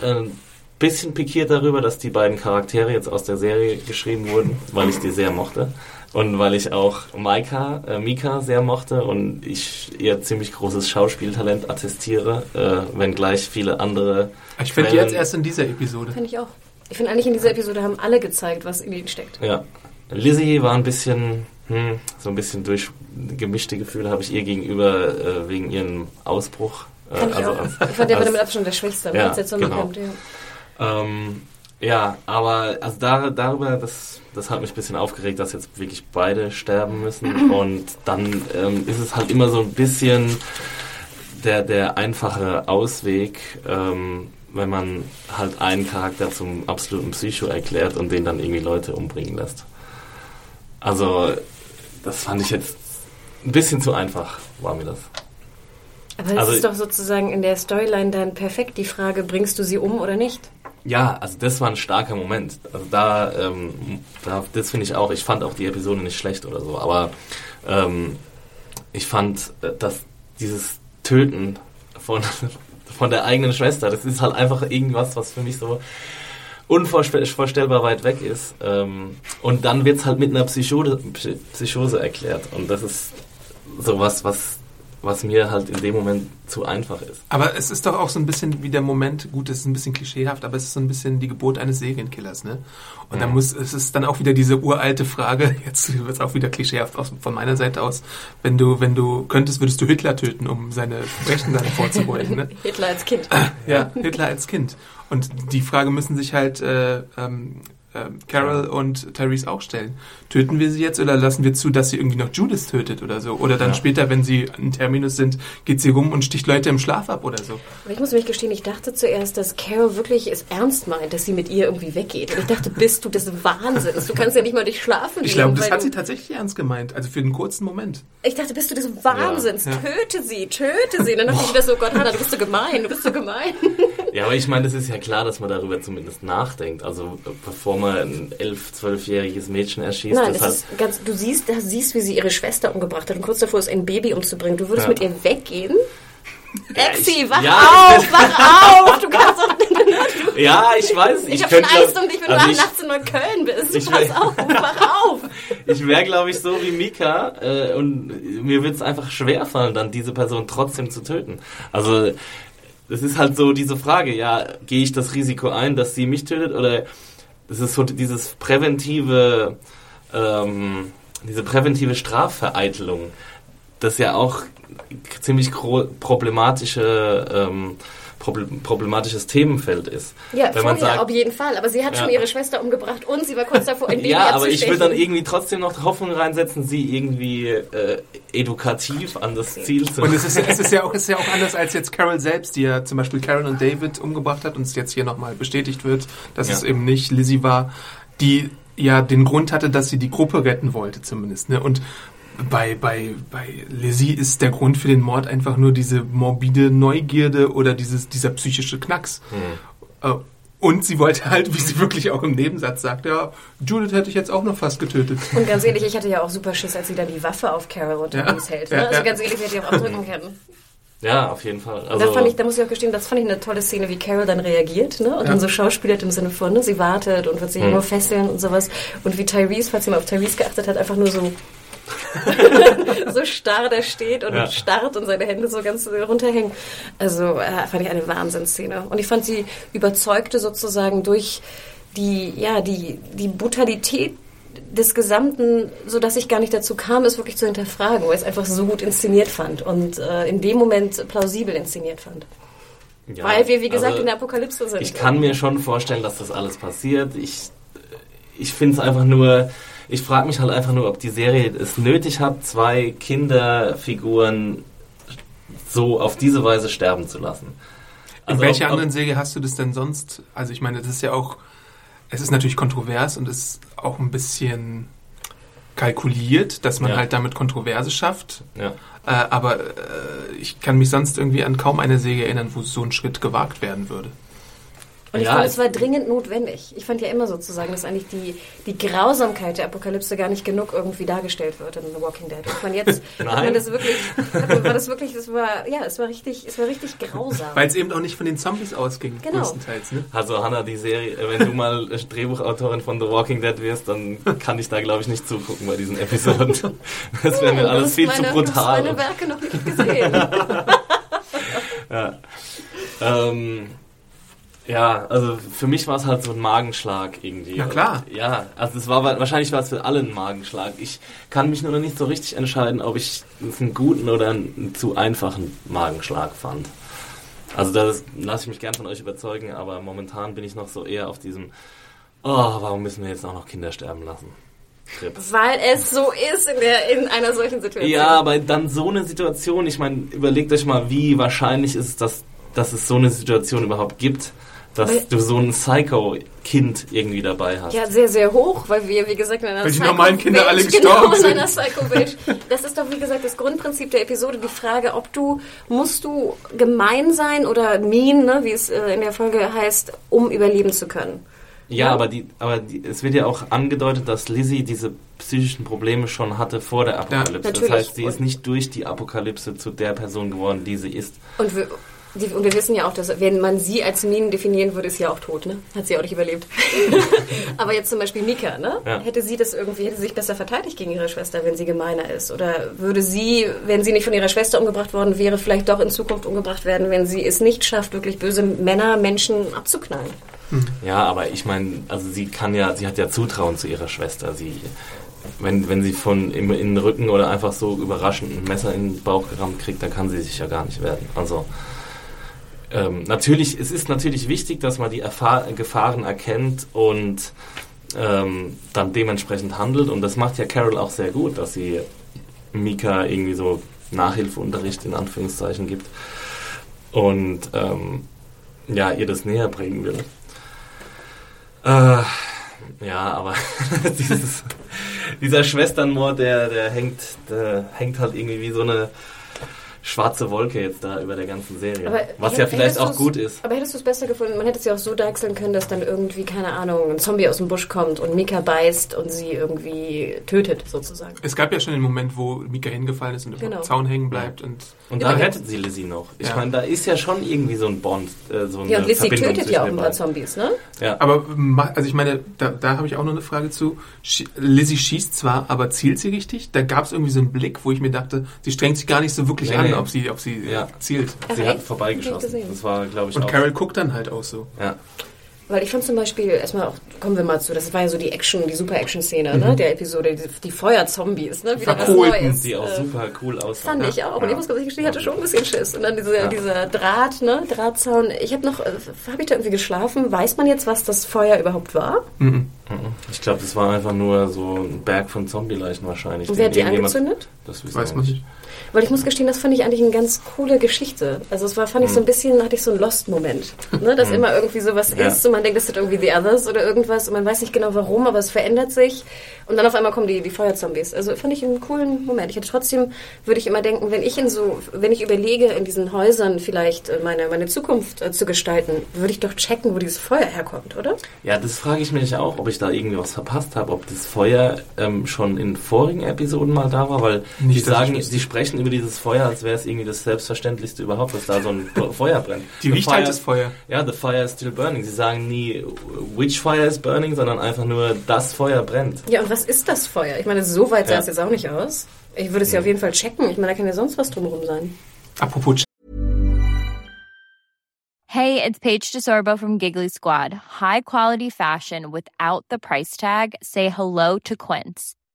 ein äh, bisschen pikiert darüber, dass die beiden Charaktere jetzt aus der Serie geschrieben wurden, weil ich die sehr mochte. Und weil ich auch Maika, äh, Mika sehr mochte und ich ihr ziemlich großes Schauspieltalent attestiere, äh, wenngleich viele andere. Ich finde jetzt erst in dieser Episode. Finde ich auch. Ich finde eigentlich in dieser Episode haben alle gezeigt, was in ihnen steckt. Ja. Lizzie war ein bisschen hm, so ein bisschen durch gemischte Gefühle habe ich ihr gegenüber äh, wegen ihrem Ausbruch. Äh, Kann also ich, ich fand der war damit Abstand der Schwächste, ja, als jetzt genau. kommt. Ja. Ähm, ja, aber also da, darüber, das, das hat mich ein bisschen aufgeregt, dass jetzt wirklich beide sterben müssen. Und dann ähm, ist es halt immer so ein bisschen der, der einfache Ausweg, ähm, wenn man halt einen Charakter zum absoluten Psycho erklärt und den dann irgendwie Leute umbringen lässt. Also das fand ich jetzt ein bisschen zu einfach, war mir das. Aber es also, ist doch sozusagen in der Storyline dann perfekt die Frage, bringst du sie um oder nicht? Ja, also das war ein starker Moment. Also da, ähm, da das finde ich auch, ich fand auch die Episode nicht schlecht oder so, aber ähm, ich fand, äh, dass dieses Töten von, von der eigenen Schwester, das ist halt einfach irgendwas, was für mich so unvorstellbar weit weg ist. Ähm, und dann wird es halt mit einer Psychose, Psychose erklärt. Und das ist sowas, was was mir halt in dem Moment zu einfach ist. Aber es ist doch auch so ein bisschen wie der Moment, gut, es ist ein bisschen klischeehaft, aber es ist so ein bisschen die Geburt eines Serienkillers, ne? Und mhm. da muss, es ist dann auch wieder diese uralte Frage, jetzt wird es auch wieder klischeehaft aus, von meiner Seite aus, wenn du, wenn du könntest, würdest du Hitler töten, um seine Verbrechen dann vorzubeugen, ne? Hitler als Kind. Ja, Hitler als Kind. Und die Frage müssen sich halt äh, ähm, äh, Carol und Tyrese auch stellen. Töten wir sie jetzt oder lassen wir zu, dass sie irgendwie noch Judith tötet oder so? Oder dann Ja. später, wenn sie in Terminus sind, geht sie rum und sticht Leute im Schlaf ab oder so. Aber ich muss mich gestehen, ich dachte zuerst, dass Carol wirklich es ernst meint, dass sie mit ihr irgendwie weggeht. Und ich dachte, bist du des Wahnsinns? Du kannst ja nicht mal durch Schlafen Ich glaube, das hat sie tatsächlich ernst gemeint. Also für einen kurzen Moment. Ich dachte, bist du des Wahnsinns? Ja. Töte sie, töte sie. Und dann dachte ich wieder so, Gott, Hannah, du bist so gemein, du bist so gemein. Ja, aber ich meine, das ist ja klar, dass man darüber zumindest nachdenkt. Also bevor man ein elf-, zwölfjähriges Mädchen erschießt, Nein, das ist ganz, du siehst, da siehst, wie sie ihre Schwester umgebracht hat und kurz davor ist, ein Baby umzubringen. Du würdest Ja. mit ihr weggehen? Exi, wach ja, auf, wach auf! Du kannst doch ja, ich weiß, Ich, ich, habe schon Angst um dich, wenn also du nachts in Neukölln bist. ich Pass auf, wach auf! ich wäre, glaube ich, so wie Mika äh, und mir wird es einfach schwerfallen, dann diese Person trotzdem zu töten. Also das ist halt so diese Frage, ja, gehe ich das Risiko ein, dass sie mich tötet oder das ist so dieses präventive, ähm, diese präventive Strafvereitelung, das ja auch ziemlich problematische ähm, problematisches Themenfeld ist. Ja, Wenn man vorher sagt, auf jeden Fall. Aber sie hat schon Ja. ihre Schwester umgebracht und sie war kurz davor, ein Baby ja, aber ich will dann irgendwie trotzdem noch Hoffnung reinsetzen, sie irgendwie äh, edukativ an das Ziel zu Und es ist, es ist ja auch, es ist ja auch anders als jetzt Carol selbst, die ja zum Beispiel Carol und David umgebracht hat und es jetzt hier nochmal bestätigt wird, dass Ja. es eben nicht Lizzie war, die ja den Grund hatte, dass sie die Gruppe retten wollte zumindest. Ne? Und bei, bei, bei Lizzie ist der Grund für den Mord einfach nur diese morbide Neugierde oder dieses, dieser psychische Knacks. Äh, Und sie wollte halt, wie sie wirklich auch im Nebensatz sagt, ja, Judith hätte ich jetzt auch noch fast getötet. Und ganz ehrlich, ich hatte ja auch super Schiss, als sie dann die Waffe auf Carol und Ja. Hält. Ne? Ja, Also ja. ganz ehrlich, hätte ich auch abdrücken können. Ja, auf jeden Fall. da, Also, fand ich, da muss ich auch gestehen, das fand ich eine tolle Szene, wie Carol dann reagiert ne? und Ja. dann so schauspielert im Sinne von, ne? sie wartet und wird sich Hm. nur fesseln und sowas. Und wie Tyrese, falls mal auf Tyrese geachtet hat, einfach nur so so starr da steht und Ja. starrt und seine Hände so ganz runterhängen. Also äh, fand ich eine Wahnsinnsszene. Und ich fand sie überzeugte sozusagen durch die, ja, die, die Brutalität des Gesamten, so dass ich gar nicht dazu kam, es wirklich zu hinterfragen, weil ich es einfach so gut inszeniert fand und äh, in dem Moment plausibel inszeniert fand. ja, weil wir, wie gesagt, also, in der Apokalypse sind. Ich kann mir schon vorstellen, dass das alles passiert. Ich, ich finde es einfach nur, ich frage mich halt einfach nur, ob die Serie es nötig hat, zwei Kinderfiguren so auf diese Weise sterben zu lassen. In Also welcher ob- ob- anderen Serie hast du das denn sonst? Also ich meine, das ist ja auch, es ist natürlich kontrovers und es ist auch ein bisschen kalkuliert, dass man Ja. halt damit Kontroverse schafft. Ja. Äh, aber äh, ich kann mich sonst irgendwie an kaum eine Serie erinnern, wo so ein Schritt gewagt werden würde. Und ich Ja, fand, es- war dringend notwendig. Ich fand ja immer sozusagen, dass eigentlich die, die Grausamkeit der Apokalypse gar nicht genug irgendwie dargestellt wird in The Walking Dead. Und man jetzt, hat man Nein. das wirklich, man, war das wirklich, das war, ja, es war richtig, es war richtig grausam. Weil es eben auch nicht von den Zombies ausging, Genau. größtenteils. Ne? Also Hannah, die Serie, äh, wenn du mal äh, Drehbuchautorin von The Walking Dead wirst, dann kann ich da glaube ich nicht zugucken bei diesen Episoden. Das wäre mir Du alles viel meine, zu du hast brutal. meine Werke noch nicht gesehen. Ja. Ähm, ja, also für mich war es halt so ein Magenschlag irgendwie. Na klar. Ja, also es war wa- wahrscheinlich war es für alle ein Magenschlag. Ich kann mich nur noch nicht so richtig entscheiden, ob ich es einen guten oder einen zu einfachen Magenschlag fand. Also da lasse ich mich gern von euch überzeugen, aber momentan bin ich noch so eher auf diesem, oh, warum müssen wir jetzt auch noch Kinder sterben lassen? Trip. Weil es so ist in, der, in einer solchen Situation. Ja, aber dann so eine Situation, ich meine, überlegt euch mal, wie wahrscheinlich ist es, dass, dass es so eine Situation überhaupt gibt, dass Weil- du so ein Psycho-Kind irgendwie dabei hast. Ja, sehr, sehr hoch, weil wir, wie gesagt, in einer Weil die Psycho- normalen Kinder alle Welt- gestorben genau, in sind. einer Psycho-Welt. Das ist doch, wie gesagt, das Grundprinzip der Episode. Die Frage, ob du, musst du gemein sein oder mean, ne, wie es äh, in der Folge heißt, um überleben zu können. Ja, Ja. aber, die, aber die, es wird ja auch angedeutet, dass Lizzie diese psychischen Probleme schon hatte vor der Apokalypse. das natürlich. heißt, sie ist nicht durch die Apokalypse zu der Person geworden, die sie ist. Und wir, die, und wir wissen ja auch, dass wenn man sie als Mean definieren würde, ist sie ja auch tot, ne? Hat sie auch nicht überlebt. Aber jetzt zum Beispiel Mika, ne? Ja. Hätte sie das irgendwie, hätte sie sich besser verteidigt gegen ihre Schwester, wenn sie gemeiner ist? Oder würde sie, wenn sie nicht von ihrer Schwester umgebracht worden wäre, vielleicht doch in Zukunft umgebracht werden, wenn sie es nicht schafft, wirklich böse Männer, Menschen abzuknallen? Ja, aber ich meine, also sie kann ja, sie hat ja Zutrauen zu ihrer Schwester. Sie, wenn, wenn sie von im, in den Rücken oder einfach so überraschend ein Messer in den Bauch gerammt kriegt, dann kann sie sich ja gar nicht werden. Also ähm, natürlich, es ist natürlich wichtig, dass man die Erfahr Gefahren erkennt und ähm, dann dementsprechend handelt. Und das macht ja Carol auch sehr gut, dass sie Mika irgendwie so Nachhilfeunterricht in Anführungszeichen gibt und ähm, ja, ihr das näher bringen will. Äh, ja, aber dieses, dieser Schwesternmord, der, der hängt, der hängt halt irgendwie wie so eine schwarze Wolke jetzt da über der ganzen Serie. Aber was ja vielleicht auch gut ist. Aber hättest du es besser gefunden? Man hätte es ja auch so deichseln können, dass dann irgendwie, keine Ahnung, ein Zombie aus dem Busch kommt und Mika beißt und sie irgendwie tötet, sozusagen. Es gab ja schon den Moment, wo Mika hingefallen ist und Genau. am Zaun hängen bleibt. Und Und da rettet sie Lizzie noch. Ich Ja. meine, da ist ja schon irgendwie so ein Bond, äh, so eine Ja, und Lizzie Verbindung tötet ja auch ein paar. Zombies, ne? Ja. aber also ich meine, da, da habe ich auch noch eine Frage zu. Lizzie schießt zwar, aber zielt sie richtig? Da gab es irgendwie so einen Blick, wo ich mir dachte, sie strengt sich gar nicht so wirklich Nee, an, nee. ob sie, ob sie Ja. äh, zielt. Ach, sie hat vorbeigeschossen. Das war, glaube ich, Und auch. Carol guckt dann halt auch so. Ja. Weil ich fand zum Beispiel, erstmal auch, kommen wir mal zu, das war ja so die Action, die Super-Action-Szene, ne, der Episode, die, die Feuerzombies, ne, wieder was Verkohlten, Neues. Die auch Äh, super cool aussahen. Fand ich auch. Und Ja. ich muss ganz ehrlich gestehen, ich hatte schon ein bisschen Schiss. Und dann dieser, Ja. dieser Draht, ne, Drahtzaun. Ich habe noch, äh, habe ich da irgendwie geschlafen? Weiß man jetzt, was das Feuer überhaupt war? Mhm. Ich glaube, das war einfach nur so ein Berg von Zombie-Leichen wahrscheinlich. Und wer hat die angezündet? Das Weiß man nicht. Weil ich muss gestehen, das fand ich eigentlich eine ganz coole Geschichte. Also es war, fand ich so ein bisschen, hatte ich so einen Lost-Moment. Ne? Dass immer irgendwie sowas Ja. ist und man denkt, das sind irgendwie The Others oder irgendwas und man weiß nicht genau warum, aber es verändert sich und dann auf einmal kommen die, die Feuerzombies. Also fand ich einen coolen Moment. Ich hätte trotzdem, würde ich immer denken, wenn ich in so, wenn ich überlege, in diesen Häusern vielleicht äh, meine, meine Zukunft äh, zu gestalten, würde ich doch checken, wo dieses Feuer herkommt, oder? Ja, das frage ich mich auch, ob ich da irgendwie was verpasst habe, ob das Feuer ähm, schon in vorigen Episoden mal da war, weil Nicht, die sagen, sie sprechen über dieses Feuer, als wäre es irgendwie das Selbstverständlichste überhaupt, dass da so ein Feuer brennt. Die The riecht halt fire- das Feuer. Ja, the fire is still burning. Sie sagen nie, which fire is burning, sondern einfach nur, das Feuer brennt. Ja, und was ist das Feuer? Ich meine, so weit sah Ja. es jetzt auch nicht aus. Ich würde es ja auf jeden Fall checken. Ich meine, da kann ja sonst was drumherum sein. Apropos Hey, it's Paige DeSorbo from Giggly Squad. High quality fashion without the price tag. Say hello to Quince.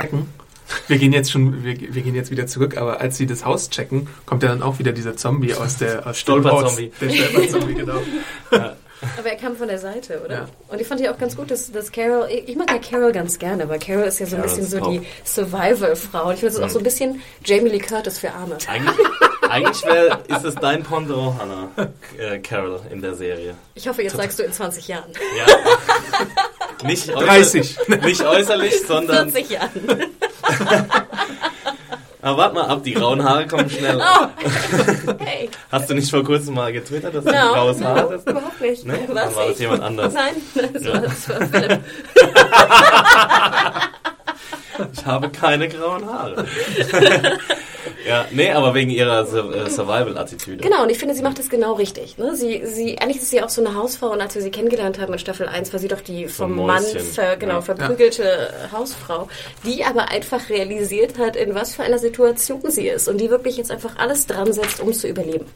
Checken. Wir gehen jetzt schon, wir, wir gehen jetzt wieder zurück, aber als sie das Haus checken, kommt ja dann auch wieder dieser Zombie aus der aus Stolperzombie. Der Stolperzombie, genau. Aber er kam von der Seite, oder? Ja. Und ich fand ja auch ganz gut, dass, dass Carol, ich mag ja Carol ganz gerne, weil Carol ist ja so ein Carol bisschen so top. die Survival-Frau. Und ich finde es auch so ein bisschen Jamie Lee Curtis für Arme. Eigentlich, eigentlich wär, ist es dein Pendant, Hannah, äh, Carol, in der Serie. Ich hoffe, jetzt sagst du in 20 Jahren. Ja. Nicht, äußer- 30. nicht äußerlich, sondern 40 Jahren. Aber warte mal ab, die grauen Haare kommen schnell. Hey. Hast du nicht vor kurzem mal getwittert, dass du No, graues Haar no, hast? überhaupt nicht. Nee? Was? Dann war das Ich? jemand anders. Nein, das, war, das war Philipp. Ich habe keine grauen Haare. Ja, nee, aber wegen ihrer äh, Survival-Attitüde. Genau, und ich finde, sie macht das genau richtig. Ne? Sie, sie, eigentlich ist sie auch so eine Hausfrau und als wir sie kennengelernt haben in Staffel 1, war sie doch die vom ein Mann ver, genau, Ja. verprügelte Hausfrau, die aber einfach realisiert hat, in was für einer Situation sie ist und die wirklich jetzt einfach alles dran setzt, um zu überleben.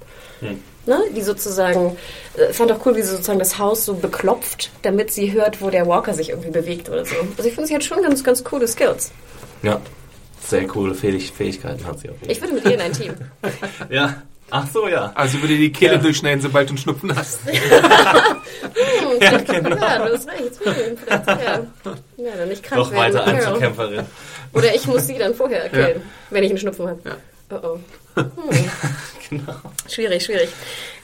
Hm. Ne? Die sozusagen, äh, fand auch cool, wie sie sozusagen das Haus so beklopft, damit sie hört, wo der Walker sich irgendwie bewegt oder so. Also ich finde, sie hat schon ganz, ganz coole Skills. Ja, sehr coole Fähig Fähigkeiten hat sie jeden Ich würde mit ihr in ein Team. Ja, ach so, ja. Also würde die Kehle Ja. durchschneiden, sobald du einen Schnupfen hast. ja, genau. ja, du hast recht. Hm, vielleicht, ja. ja, dann nicht krank Noch werden weiter Carol. Einzelkämpferin. Oder ich muss sie dann vorher erkennen, Ja. wenn ich einen Schnupfen habe. Ja. Oh oh. Hm. Genau. Schwierig, schwierig.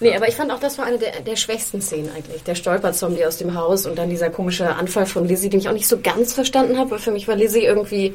Nee, aber ich fand auch, das war eine der, der schwächsten Szenen eigentlich. Der Stolperzombie aus dem Haus und dann dieser komische Anfall von Lizzie, den ich auch nicht so ganz verstanden habe, weil für mich war Lizzie irgendwie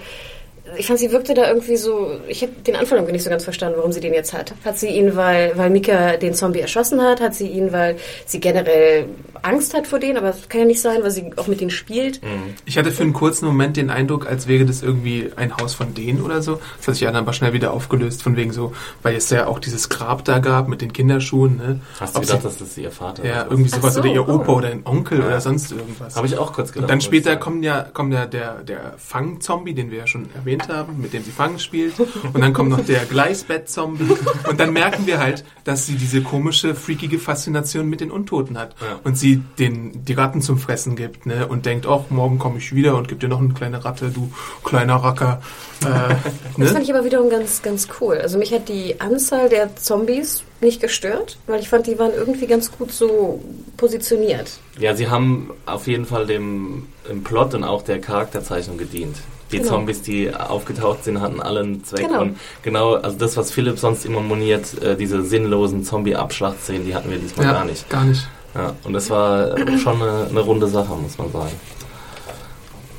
ich fand, sie wirkte da irgendwie so, ich habe den Anfang irgendwie nicht so ganz verstanden, warum sie den jetzt hat. Hat sie ihn, weil, weil Mika den Zombie erschossen hat? Hat sie ihn, weil sie generell Angst hat vor denen? Aber das kann ja nicht sein, weil sie auch mit denen spielt. Ich hatte für einen kurzen Moment den Eindruck, als wäre das irgendwie ein Haus von denen oder so. Das hat sich dann aber schnell wieder aufgelöst, von wegen so, weil es ja auch dieses Grab da gab mit den Kinderschuhen. Ne? Hast du Ob gedacht, sie, dass das ihr Vater ja, irgendwie sowas so, oder ihr Opa oh. oder ein Onkel Ja. oder sonst irgendwas. Habe ich auch kurz gedacht. Und dann später kommt ja, kommt ja der, der Fang-Zombie, den wir ja schon erwähnt haben, mit dem sie Fangen spielt. Und dann kommt noch der Gleisbett-Zombie. Und dann merken wir halt, dass sie diese komische, freakige Faszination mit den Untoten hat. Ja. Und sie den, die Ratten zum Fressen gibt, ne? Und denkt, ach, morgen komme ich wieder und gib dir noch eine kleine Ratte, du kleiner Racker. Äh, Das fand ne? ich aber wiederum ganz, ganz cool. Also mich hat die Anzahl der Zombies nicht gestört, weil ich fand, die waren irgendwie ganz gut so positioniert. Ja, sie haben auf jeden Fall dem im Plot und auch der Charakterzeichnung gedient. Die Genau. Zombies, die aufgetaucht sind, hatten alle einen Zweck. Genau. Und genau, also das, was Philipp sonst immer moniert, äh, diese sinnlosen Zombie-Abschlachtszenen, die hatten wir diesmal Ja, gar nicht. Gar nicht. Ja, und das war äh, schon eine, eine runde Sache, muss man sagen.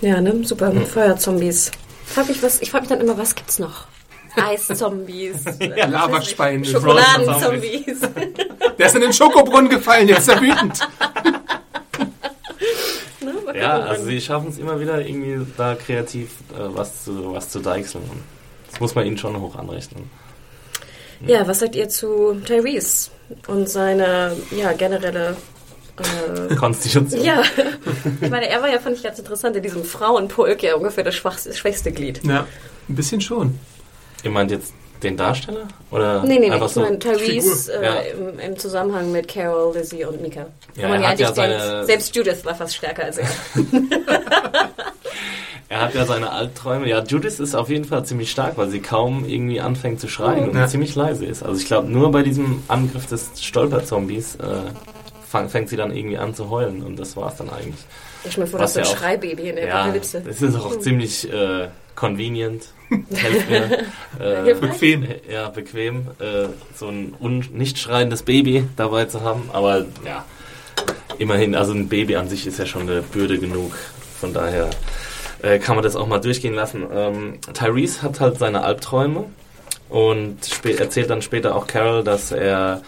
Ja, ne? Super, mit Feuerzombies. Frag mich, was, ich frage mich dann immer, was gibt's noch? Eiszombies, Ja, Lavaspeien, Schokoladenzombies. Der ist in den Schokobrunnen gefallen, jetzt ist er wütend. Ja, also sie schaffen es immer wieder irgendwie da kreativ äh, was zu was zu deichseln. Das muss man ihnen schon hoch anrechnen. ja, was sagt ihr zu Tyrese und seine ja, generelle äh, Konstitution. Ja, ich meine, er war ja, fand ich ganz interessant, in diesem Frauenpulk ja ungefähr das schwachste, schwächste Glied. Ja, ein bisschen schon. Ihr meint jetzt den Darsteller? Oder Nee, nee, nee, einfach ich so? meine Tyrese äh, Ja. im, im Zusammenhang mit Carol, Lizzie und Mika. Ja, er ja hat ja eigentlich denkt, seine- selbst Judith war fast stärker als er. Er hat ja seine Albträume. Ja, Judith ist auf jeden Fall ziemlich stark, weil sie kaum irgendwie anfängt zu schreien und Ja. ziemlich leise ist. Also ich glaube, nur bei diesem Angriff des Stolperzombies äh, fang, fängt sie dann irgendwie an zu heulen und das war's dann eigentlich. Ich mir vor, das so ein ja auch- Schreibaby in der Ja, Apokalypse. das ist auch ziemlich äh, convenient. Helft mir. Äh. Bequem. ja, bequem, äh, so ein un nicht schreiendes Baby dabei zu haben. Aber ja, immerhin, also ein Baby an sich ist ja schon eine Bürde genug. Von daher äh, kann man das auch mal durchgehen lassen. Ähm, Tyrese hat halt seine Albträume und erzählt dann später auch Carol, dass er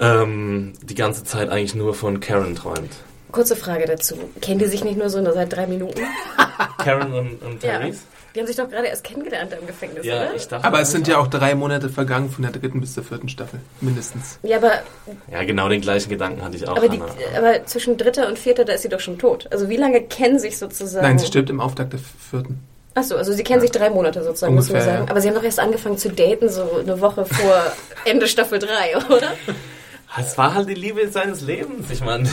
ähm, die ganze Zeit eigentlich nur von Karen träumt. Kurze Frage dazu. Kennen die sich nicht nur so nur seit drei Minuten? Karen und, und Ja. Tyrese? Die haben sich doch gerade erst kennengelernt im Gefängnis, Ja, oder? ich dachte. Aber es sind ja auch drei Monate vergangen von der dritten bis zur vierten Staffel. Mindestens. ja, aber, Ja, genau den gleichen Gedanken hatte ich auch. aber, die, aber zwischen dritter und vierter, da ist sie doch schon tot. Also wie lange kennen sich sozusagen... Nein, sie stirbt im Auftakt der vierten. Achso, also sie kennen sich drei Monate sozusagen, müssen wir Ungefähr, sagen. ja. Aber sie haben doch erst angefangen zu daten, so eine Woche vor Ende Staffel 3, oder? Es war halt die Liebe seines Lebens. Ich meine,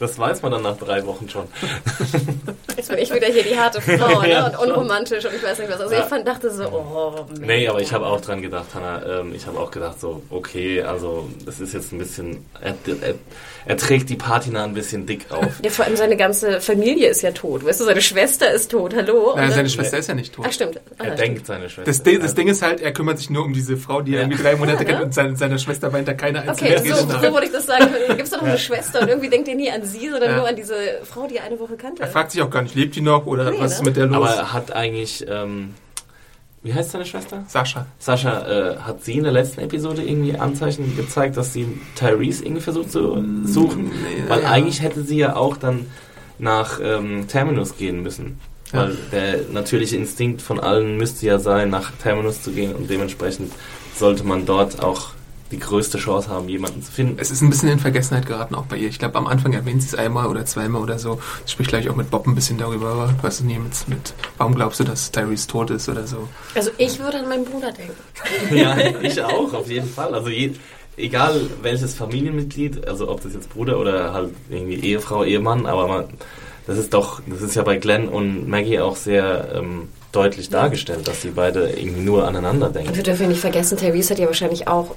das weiß man dann nach drei Wochen schon. Jetzt bin ich wieder hier die harte Frau ne? Und unromantisch und ich weiß nicht was. Also Ja. ich fand, dachte so, oh Mensch. Nee, aber ich habe auch dran gedacht, Hanna. Ähm, ich habe auch gedacht, so, okay, also das ist jetzt ein bisschen. Er, er, er trägt die Patina ein bisschen dick auf. Ja, vor allem seine ganze Familie ist ja tot. Weißt du, seine Schwester ist tot, hallo? Nein, Und seine Schwester ist ja nicht tot. Ach stimmt. Ah, Er stimmt. denkt seine Schwester. Das, Ding, das Also, Ding ist halt, er kümmert sich nur um diese Frau, die er Ja. irgendwie drei Monate Ja, kennt ne? und seine, seine Schwester weint da keine einzige Okay, so, so wollte ich das sagen. Da gibt es doch noch eine Schwester und irgendwie denkt ihr nie an sie, sondern Ja. nur an diese Frau, die er eine Woche kannte. Er fragt sich auch gar nicht, lebt die noch oder Nee, was ist ne? mit der los? aber er hat eigentlich. Ähm, wie heißt seine Schwester? Sascha. Sascha, äh, hat sie in der letzten Episode irgendwie Anzeichen gezeigt, dass sie Tyrese irgendwie versucht zu suchen? Nee, Weil ja. eigentlich hätte sie ja auch dann nach ähm, Terminus gehen müssen. Ja. Weil der natürliche Instinkt von allen müsste ja sein, nach Terminus zu gehen und dementsprechend sollte man dort auch die größte Chance haben, jemanden zu finden. Es ist ein bisschen in Vergessenheit geraten, auch bei ihr. Ich glaube, am Anfang erwähnt sie es einmal oder zweimal oder so. Ich spricht gleich auch mit Bob ein bisschen darüber, aber weißt du nie mit, mit, warum glaubst du, dass Tyrese tot ist oder so. Also ich würde an meinen Bruder denken. ja, ich auch, auf jeden Fall. Also je, egal welches Familienmitglied, also ob das jetzt Bruder oder halt irgendwie Ehefrau, Ehemann, aber man, das ist doch, das ist ja bei Glenn und Maggie auch sehr ähm, deutlich dargestellt, dass sie beide irgendwie nur aneinander Und denken. wir dürfen ja nicht vergessen, Tyrese hat ja wahrscheinlich auch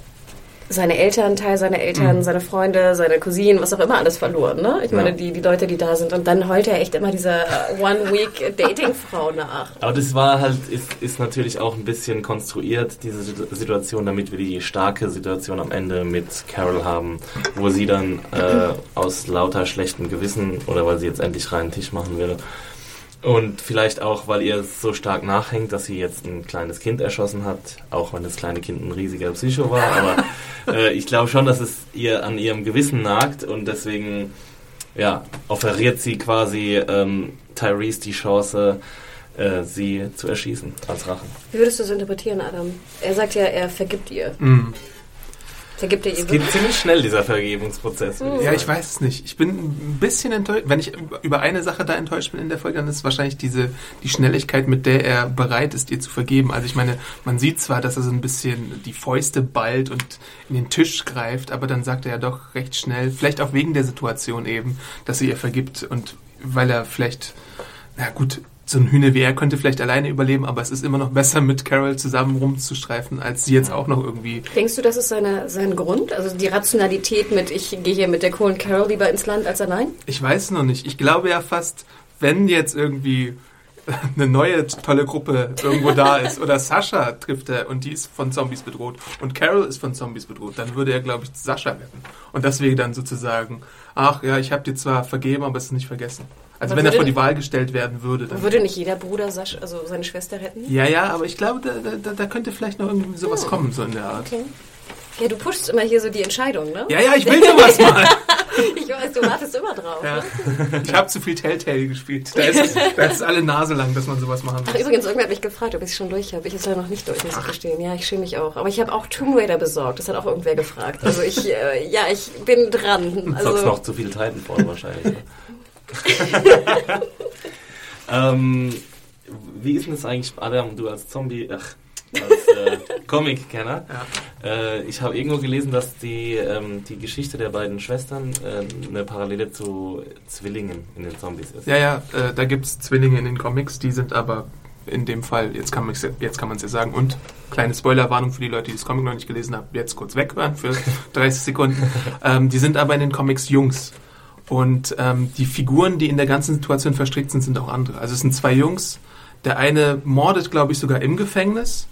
seine Eltern, Teil seiner Eltern, Mhm. seine Freunde, seine Cousinen, was auch immer alles verloren. Ne? Ich meine, Ja. die, die Leute, die da sind. Und dann heult er echt immer dieser äh, One-Week-Dating-Frau nach. Aber das war halt, ist, ist natürlich auch ein bisschen konstruiert, diese Situ- Situation, damit wir die starke Situation am Ende mit Carol haben, wo sie dann äh, aus lauter schlechtem Gewissen oder weil sie jetzt endlich reinen Tisch machen will, Und vielleicht auch, weil ihr so stark nachhängt, dass sie jetzt ein kleines Kind erschossen hat, auch wenn das kleine Kind ein riesiger Psycho war. Aber äh, ich glaube schon, dass es ihr an ihrem Gewissen nagt und deswegen ja, offeriert sie quasi ähm, Tyrese die Chance, äh, sie zu erschießen als Rache. Wie würdest du das interpretieren, Adam? Er sagt ja, er vergibt ihr. Mm. Vergibt er ihr Es geht ziemlich schnell, dieser Vergebungsprozess. würde Ja, ich weiß es nicht. Ich bin ein bisschen enttäuscht. Wenn ich über eine Sache da enttäuscht bin in der Folge, dann ist es wahrscheinlich diese, die Schnelligkeit, mit der er bereit ist, ihr zu vergeben. Also ich meine, man sieht zwar, dass er so ein bisschen die Fäuste ballt und in den Tisch greift, aber dann sagt er ja doch recht schnell, vielleicht auch wegen der Situation eben, dass er ihr vergibt und weil er vielleicht, na gut, so ein Hühner wie er könnte vielleicht alleine überleben, aber es ist immer noch besser, mit Carol zusammen rumzustreifen, als sie jetzt auch noch irgendwie Denkst du, das ist seine, sein Grund? Also die Rationalität mit, ich gehe hier mit der coolen Carol lieber ins Land als allein? Ich weiß noch nicht. Ich glaube ja fast, wenn jetzt irgendwie eine neue tolle Gruppe irgendwo da ist oder Sascha trifft er und die ist von Zombies bedroht und Carol ist von Zombies bedroht, dann würde er, glaube ich, Sascha retten. Und deswegen dann sozusagen, ach ja, ich habe dir zwar vergeben, aber es ist nicht vergessen. Also Aber wenn er vor die Wahl gestellt werden würde, dann... Würde nicht jeder Bruder Sasch, also seine Schwester retten? Ja, ja, aber ich glaube, da, da, da könnte vielleicht noch irgendwie sowas kommen, so in der Art. Okay. Ja, du pushst immer hier so die Entscheidung, ne? Ja, ja, ich will sowas mal. Ich weiß, du wartest immer drauf. Ja. Ne? Ich habe zu viel Telltale gespielt. Da ist, es- da ist alle Nase lang, dass man sowas machen Ach, muss. übrigens, irgendwer hat mich gefragt, ob ich es schon durch habe. Ich ist leider noch nicht durch, muss ich gestehen. Ja, ich schäme mich auch. Aber ich habe auch Tomb Raider besorgt. Das hat auch irgendwer gefragt. Also ich, äh, ja, ich bin dran. Du Also, zockst noch zu viel Titanfall wahrscheinlich. Ne? ähm, wie ist denn das eigentlich, Adam, du als Zombie, ach, als äh, Comic-Kenner? Äh, ich habe irgendwo gelesen, dass die, ähm, die Geschichte der beiden Schwestern äh, eine Parallele zu Zwillingen in den Zombies ist. Ja, ja, äh, da gibt's Zwillinge in den Comics, die sind aber in dem Fall, jetzt kann man es jetzt kann man's ja sagen, und kleine Spoilerwarnung für die Leute, die das Comic noch nicht gelesen haben, jetzt kurz weghören für 30 Sekunden. Ähm, die sind aber in den Comics Jungs. Und ähm, die Figuren, die in der ganzen Situation verstrickt sind, sind auch andere. Also es sind zwei Jungs. Der eine mordet, glaube ich, sogar im Gefängnis.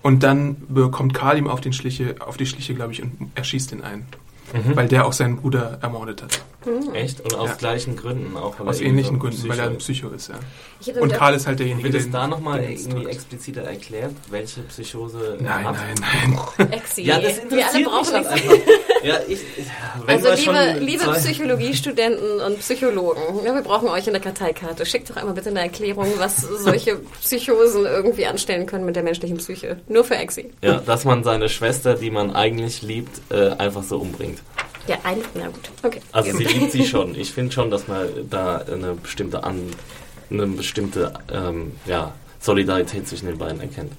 Und dann bekommt Karl ihm auf, den Schliche, auf die Schliche, glaube ich, und erschießt ihn ein. Mhm. Weil der auch seinen Bruder ermordet hat. Echt? Und aus Ja. gleichen Gründen auch? Aus ähnlichen so Gründen, weil er ein Psycho Psycho ist, ja. Und Karl ist halt derjenige, Wird der es da nochmal irgendwie expliziter erklärt, welche Psychose Nein, hat? nein, nein. Exi. Ja, das Wir interessiert alle mich brauchen halt nichts. einfach. Ja, ich, Also wir liebe, liebe Psychologiestudenten und Psychologen, ja, wir brauchen euch in der Karteikarte. Schickt doch einmal bitte eine Erklärung, was solche Psychosen irgendwie anstellen können mit der menschlichen Psyche. Nur für Exi. Ja, dass man seine Schwester, die man eigentlich liebt, äh, einfach so umbringt. Ja, ein, na gut. Okay. Also sie liebt sie schon. Ich finde schon, dass man da eine bestimmte An eine bestimmte ähm, ja, Solidarität zwischen den beiden erkennt.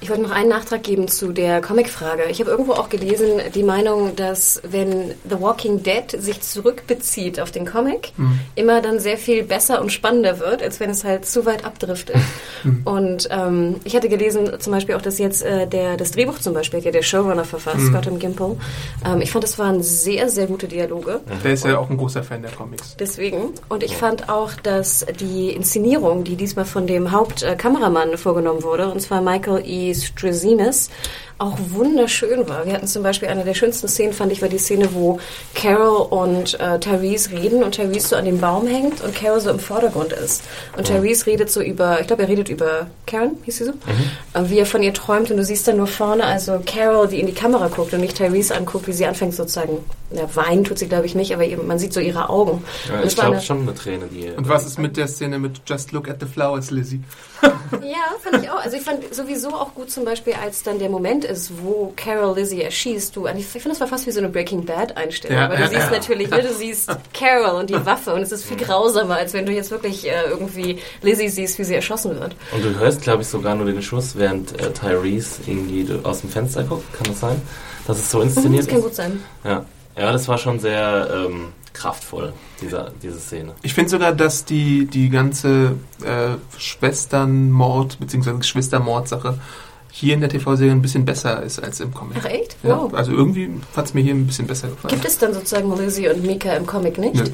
Ich wollte noch einen Nachtrag geben zu der Comic-Frage. Ich habe irgendwo auch gelesen, die Meinung, dass wenn The Walking Dead sich zurückbezieht auf den Comic, immer dann sehr viel besser und spannender wird, als wenn es halt zu weit abdriftet. Und ähm, ich hatte gelesen zum Beispiel auch, dass jetzt äh, der, das Drehbuch zum Beispiel hat ja der Showrunner verfasst, Scott M. Gimple. Ähm, ich fand, das waren sehr, sehr gute Dialoge. Der ist ja auch ein großer Fan der Comics. Deswegen. Und ich fand auch, dass die Inszenierung, die diesmal von dem Hauptkameramann vorgenommen wurde, und zwar Michael E. Strazinas, auch wunderschön war. Wir hatten zum Beispiel eine der schönsten Szenen, fand ich, war die Szene, wo Carol und äh, Therese reden und Therese so an dem Baum hängt und Carol so im Vordergrund ist. Und Therese redet so über, ich glaube, er redet über Karen, hieß sie so, äh, wie er von ihr träumt und du siehst dann nur vorne, also Carol, die in die Kamera guckt und nicht Therese anguckt, wie sie anfängt sozusagen, ja, weinen tut sie, glaube ich, nicht, aber eben, man sieht so ihre Augen. Ja, Und ich glaube schon eine Träne, die. Und was ist mit der Szene mit Just Look at the Flowers, Lizzie? Ja, fand ich auch. Also ich fand sowieso auch gut zum Beispiel, als dann der Moment ist, wo Carol Lizzie erschießt. Du, ich finde, das war fast wie so eine Breaking Bad Einstellung. Ja, weil du ja, siehst ja. natürlich, ne, du siehst Carol und die Waffe und es ist viel grausamer, als wenn du jetzt wirklich äh, irgendwie Lizzie siehst, wie sie erschossen wird. Und du hörst, glaube ich, sogar nur den Schuss, während äh, Tyrese irgendwie aus dem Fenster guckt. Kann das sein? Dass es so Mhm, inszeniert das kann ist? gut sein. Ja. ja, das war schon sehr ähm, kraftvoll, dieser, diese Szene. Ich finde sogar, dass die, die ganze äh, Schwesternmord- bzw. Geschwistermordsache hier in der TV-Serie ein bisschen besser ist als im Comic. Ach echt? Ja, Wow. also irgendwie hat es mir hier ein bisschen besser gefallen. Gibt es dann sozusagen Lizzie und Mika im Comic nicht? Nö.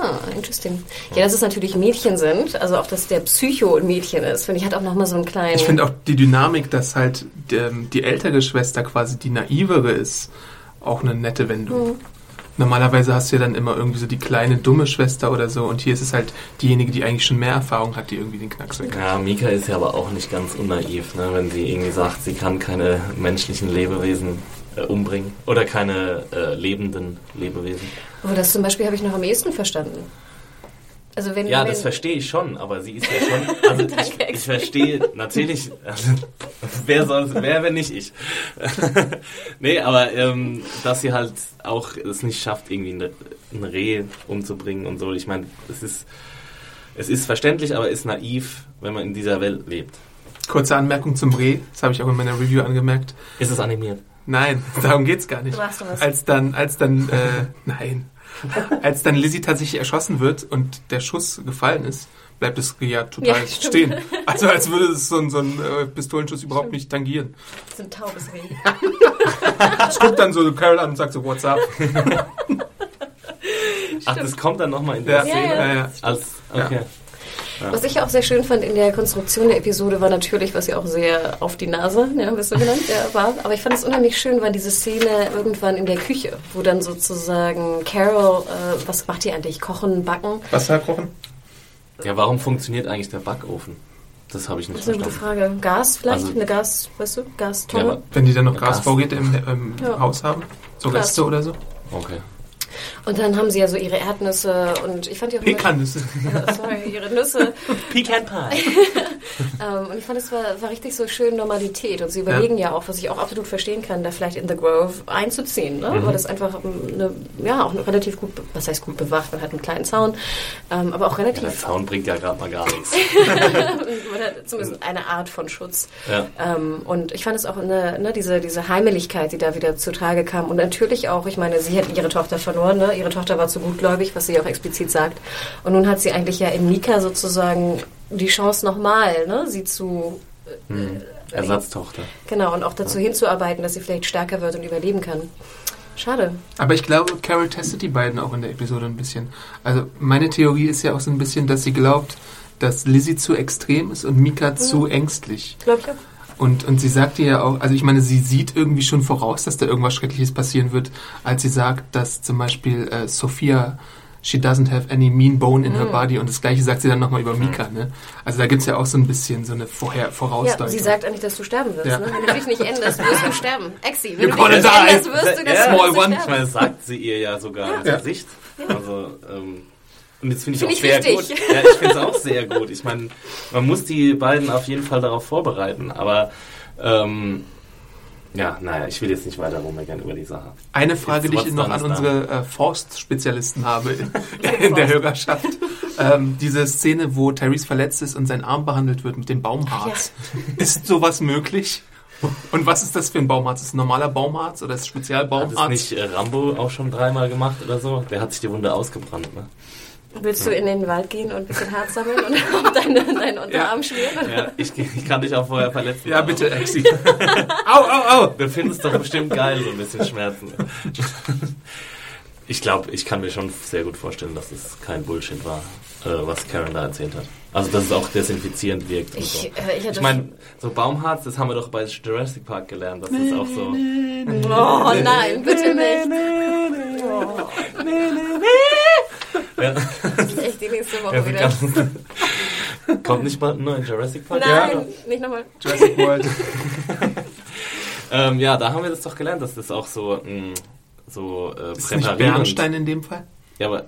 Ah, interesting. Ja, dass es natürlich Mädchen sind, also auch, dass der Psycho ein Mädchen ist, finde ich, hat auch nochmal so einen kleinen... Ich finde auch die Dynamik, dass halt ähm, die ältere Schwester quasi die naivere ist, auch eine nette Wendung. Mhm. Normalerweise hast du ja dann immer irgendwie so die kleine, dumme Schwester oder so und hier ist es halt diejenige, die eigentlich schon mehr Erfahrung hat, die irgendwie den Knacks weg hat. Ja, Mika ist ja aber auch nicht ganz unnaiv, ne? wenn sie irgendwie sagt, sie kann keine menschlichen Lebewesen äh, umbringen oder keine äh, lebenden Lebewesen. Aber das zum Beispiel habe ich noch am ehesten verstanden. Also wenn, Ja, wenn, das verstehe ich schon, aber sie ist ja schon. Also ich, Danke, ich verstehe natürlich. Also, wer sonst, wer, wenn nicht ich? nee, aber ähm, dass sie halt auch es nicht schafft, irgendwie ein, Reh umzubringen und so. Ich meine, es ist, es ist verständlich, aber ist naiv, wenn man in dieser Welt lebt. Kurze Anmerkung zum Reh, das habe ich auch in meiner Review angemerkt. Ist es animiert? Nein, darum geht's gar nicht. Du machst doch was. Als dann, als dann, äh, nein, als dann Lizzie tatsächlich erschossen wird und der Schuss gefallen ist, bleibt es ja total Ja, stimmt. stehen. Also als würde es so ein, so ein äh, Pistolenschuss überhaupt nicht tangieren. Das ist ein taubes Reh. Es guckt dann so Carol an und sagt so, what's up? Ach, das kommt dann nochmal in der Ja, Szene? ja, ja. Als, okay. Was ich auch sehr schön fand in der Konstruktion der Episode war natürlich, was ja auch sehr auf die Nase, ja, bist du genannt, ja, war. Aber ich fand es unheimlich schön, war diese Szene irgendwann in der Küche, wo dann sozusagen Carol, äh, was macht die eigentlich? Kochen, backen? Wasser kochen? Ja, warum funktioniert eigentlich der Backofen? Das habe ich nicht Das ist eine gute verstanden. Frage. Gas vielleicht? Also- eine Gas, weißt du, Gastonne? Ja, Wenn die dann noch Gas. Gasvorräte im, im Ja. Haus haben? So. Reste oder so? Okay. Und dann haben sie ja so ihre Erdnüsse und ich fand die auch Pekannüsse. Ja, sorry, ihre Nüsse. Pecan Pie. Ähm, und ich fand, es war, war richtig so schön Normalität. Und sie überlegen ja. auch, was ich auch absolut verstehen kann, da vielleicht in The Grove einzuziehen. Ne? Weil das einfach eine, ja, auch eine relativ gut, was heißt gut bewacht, man hat einen kleinen Zaun, ähm, aber auch Der relativ, Zaun bringt ja gerade mal gar nichts. man hat zumindest eine Art von Schutz. Ja. Ähm, und ich fand es auch eine, ne, diese, diese Heimeligkeit, die da wieder zutage kam. Und natürlich auch, ich meine, sie hat ihre Tochter verloren, ne? ihre Tochter war zu gutgläubig, was sie auch explizit sagt. Und nun hat sie eigentlich ja in Mika sozusagen die Chance nochmal, ne? sie zu Ersatztochter. Genau, und auch dazu hinzuarbeiten, dass sie vielleicht stärker wird und überleben kann. Schade. Aber ich glaube, Carol testet die beiden auch in der Episode ein bisschen. Also meine Theorie ist ja auch so ein bisschen, dass sie glaubt, dass Lizzie zu extrem ist und Mika zu ängstlich. Glaube ich auch. Und, und sie sagte ja auch, also ich meine, sie sieht irgendwie schon voraus, dass da irgendwas Schreckliches passieren wird, als sie sagt, dass zum Beispiel äh, Sophia, she doesn't have any mean bone in her body und das gleiche sagt sie dann nochmal über Mika. Ne? Also da gibt's ja auch so ein bisschen so eine Vorher Vorausdeutung. Ja, sie sagt eigentlich, dass du sterben wirst. Ja. Ne? Wenn du dich nicht änderst, wirst du sterben. Exi, wenn You're du dich gonna nicht die. änderst, wirst du das du small one. Ich meine, das sagt sie ihr ja sogar ins Ja. Gesicht. Also, ähm, und das finde ich Finde auch ich sehr wichtig. gut. Ja, ich finde es auch sehr gut. Ich meine, man muss die beiden auf jeden Fall darauf vorbereiten, aber ähm, ja, naja, ich will jetzt nicht weiter rummeckern über die Sache. Eine Frage, die Jetzt ich noch an unsere äh, Forstspezialisten habe in, in der Hörerschaft. Ähm, diese Szene, wo Therese verletzt ist und sein Arm behandelt wird mit dem Baumharz. Ist sowas möglich? Und was ist das für ein Baumharz? Ist es ein normaler Baumharz oder ist es Hat es Spezialbaumharz? nicht äh, Rambo auch schon dreimal gemacht oder so? Der hat sich die Wunde ausgebrannt, ne? Willst du in den Wald gehen und ein bisschen Harz sammeln und auf deinen Unterarm schmieren? Ja, ich, ich kann dich auch vorher verletzen. Ja, bitte, Exi. au, au, au! Wir finden es doch bestimmt geil, so ein bisschen Schmerzen. Ich glaube, ich kann mir schon sehr gut vorstellen, dass es kein Bullshit war, äh, was Karen da erzählt hat. Also, dass es auch desinfizierend wirkt. Und Ich, so. äh, ich, Ich meine, so Baumharz, das haben wir doch bei Jurassic Park gelernt, dass das auch so. oh nein, bitte nicht. Ja, Das ist echt die nächste Woche ja, wieder. kommt nicht mal ein neuer Jurassic Park? Nein, nicht nochmal. Jurassic World. Ähm, ja, da haben wir das doch gelernt, dass das auch so, mh, so äh, Ist es nicht präparierend- Bernstein in dem Fall? Ja, aber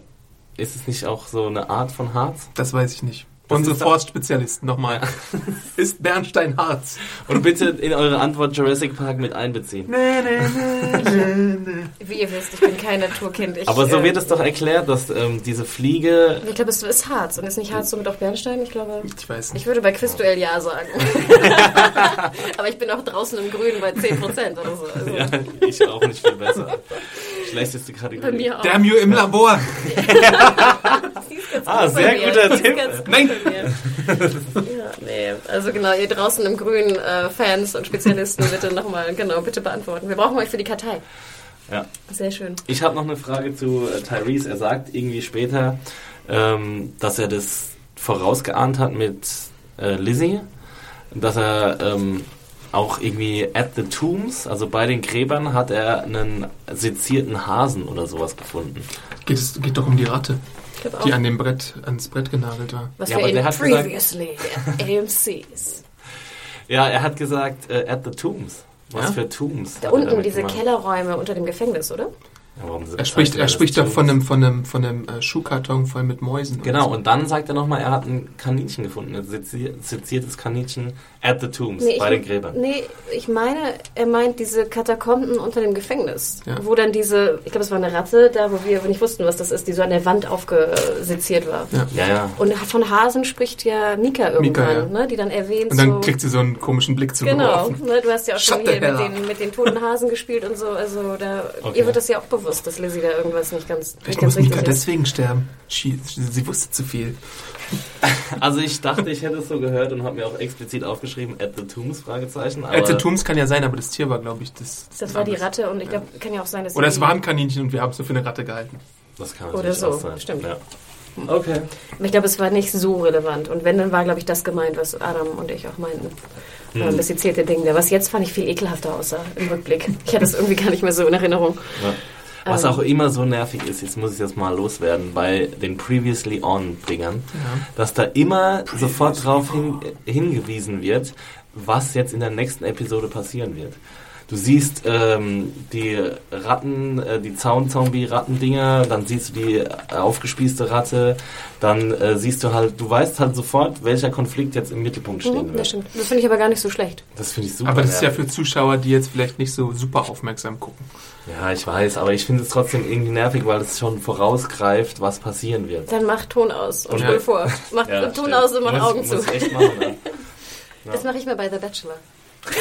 ist es nicht auch so eine Art von Harz? Das weiß ich nicht. Das Unsere Forstspezialisten nochmal. Ist Bernstein Harz? Und bitte in eure Antwort Jurassic Park mit einbeziehen. Wie ihr wisst, ich bin kein Naturkind. Ich, Aber so äh, wird es doch erklärt, dass ähm, diese Fliege. Ich glaube, es ist Harz. Und ist nicht Harz somit auch Bernstein? Ich glaube. Ich weiß nicht. Ich würde bei Quizduell ja sagen. Aber ich bin auch draußen im Grün bei 10% oder so. Also Ja, ich auch nicht viel besser. Schlechteste bei Kategorie. mir auch. Damn you im Labor! Die ist ganz Ah, gut bei sehr mir. guter ist Tipp. ganz gut Nein. bei mir. Ja, nee. Also genau, ihr draußen im Grün äh, Fans und Spezialisten, bitte nochmal, genau, bitte beantworten. Wir brauchen euch für die Kartei. Ja. Sehr schön. Ich habe noch eine Frage zu äh, Tyrese. Er sagt irgendwie später, ähm, dass er das vorausgeahnt hat mit äh, Lizzie. Dass er ähm, auch irgendwie at the tombs, also bei den Gräbern hat er einen sezierten Hasen oder sowas gefunden. Geht es geht doch um die Ratte, die an dem Brett, ans Brett genagelt war. Was Ja, wir aber in der hat gesagt- Previously AMCs. Ja, er hat gesagt äh, at the tombs. Was Ja? für Tombs? Da unten diese gemeint? Kellerräume unter dem Gefängnis, oder? Ja, warum Er spricht, er spricht doch von einem, von einem, von einem äh, Schuhkarton voll mit Mäusen. Genau, und so. und dann sagt er nochmal, er hat ein Kaninchen gefunden, ein sezi- seziertes Kaninchen at the tombs, Nee, bei ich, den Gräbern. Nee, ich meine, er meint diese Katakomben unter dem Gefängnis. Ja. Wo dann diese, ich glaube, es war eine Ratte, da wo wir nicht wussten, was das ist, die so an der Wand aufgeseziert war. Ja. Ja, ja. Und von Hasen spricht ja Mika irgendwann, ja. ne, die dann erwähnt Und dann so... kriegt sie so einen komischen Blick Genau, zugeworfen. ne, du hast ja auch schon Shut the hier mit den, mit den toten Hasen gespielt und so. Also da, Okay. ihr wird das ja auch bewusst, dass Lizzie da irgendwas nicht ganz, nicht Vielleicht ganz muss Mika deswegen sterben. Sie, sie wusste zu viel. Also ich dachte, ich hätte es so gehört und habe mir auch explizit aufgeschrieben, at the tombs, Fragezeichen. Aber Als Tums kann ja sein, aber das Tier war, glaube ich, das. Das war die Ratte und ich glaube, kann ja auch sein, dass Oder es war ein Kaninchen und wir haben es nur für eine Ratte gehalten. das kann Oder natürlich so, auch sein. stimmt. Ja. Okay. Aber ich glaube, es war nicht so relevant. Und wenn, dann war, glaube ich, das gemeint, was Adam und ich auch meinten. Hm. Äh, Das sezierte Ding da. Was jetzt fand ich viel ekelhafter aussah im Rückblick. Ich hatte es irgendwie gar nicht mehr so in Erinnerung. Ja. Was Ähm. auch immer so nervig ist, jetzt muss ich das mal loswerden, bei den Previously On-Dingern, dass da immer sofort darauf hin, hingewiesen wird, was jetzt in der nächsten Episode passieren wird. Du siehst ähm, die Ratten, äh, die Zaun-Zombie-Rattendinger, dann siehst du die äh, aufgespießte Ratte, dann äh, siehst du halt, du weißt halt sofort, welcher Konflikt jetzt im Mittelpunkt stehen Mhm, das wird. stimmt. Das finde ich aber gar nicht so schlecht. Das finde ich super. Aber das ist ja für Zuschauer, die jetzt vielleicht nicht so super aufmerksam gucken. Ja, ich weiß, aber ich finde es trotzdem irgendwie nervig, weil es schon vorausgreift, was passieren wird. Dann mach Ton aus und Ja. spul vor. Mach Ja, Ton stimmt. aus und mach muss, Augen zu. Muss ich echt machen, ne? Das mache ich mir bei The Bachelor.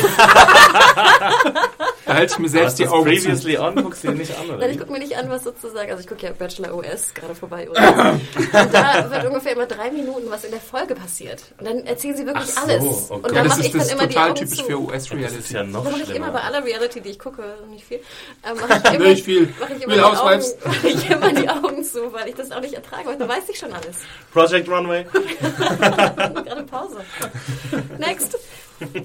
Da halte ich mir selbst die das Augen zu. Previously On guckst du dir nicht an, oder? Nein, ich gucke mir nicht an, was sozusagen. Also ich gucke ja Bachelor OS gerade vorbei. Und, und da wird ungefähr immer drei Minuten, was in der Folge passiert. Und dann erzählen sie wirklich Ach so, alles. okay. Und Ja, dann das mache ich ist, dann das ist immer die total Augen typisch zu. für Das ist US-Reality. ja noch Das mache ich immer bei aller Reality, die ich gucke, nicht viel. Ähm, mache ich immer, Nicht viel. Mache ich immer, die Augen, mache ich immer die Augen zu, weil ich das auch nicht ertrage. Weil da weiß ich schon alles. Project Runway. Gerade Pause. Next.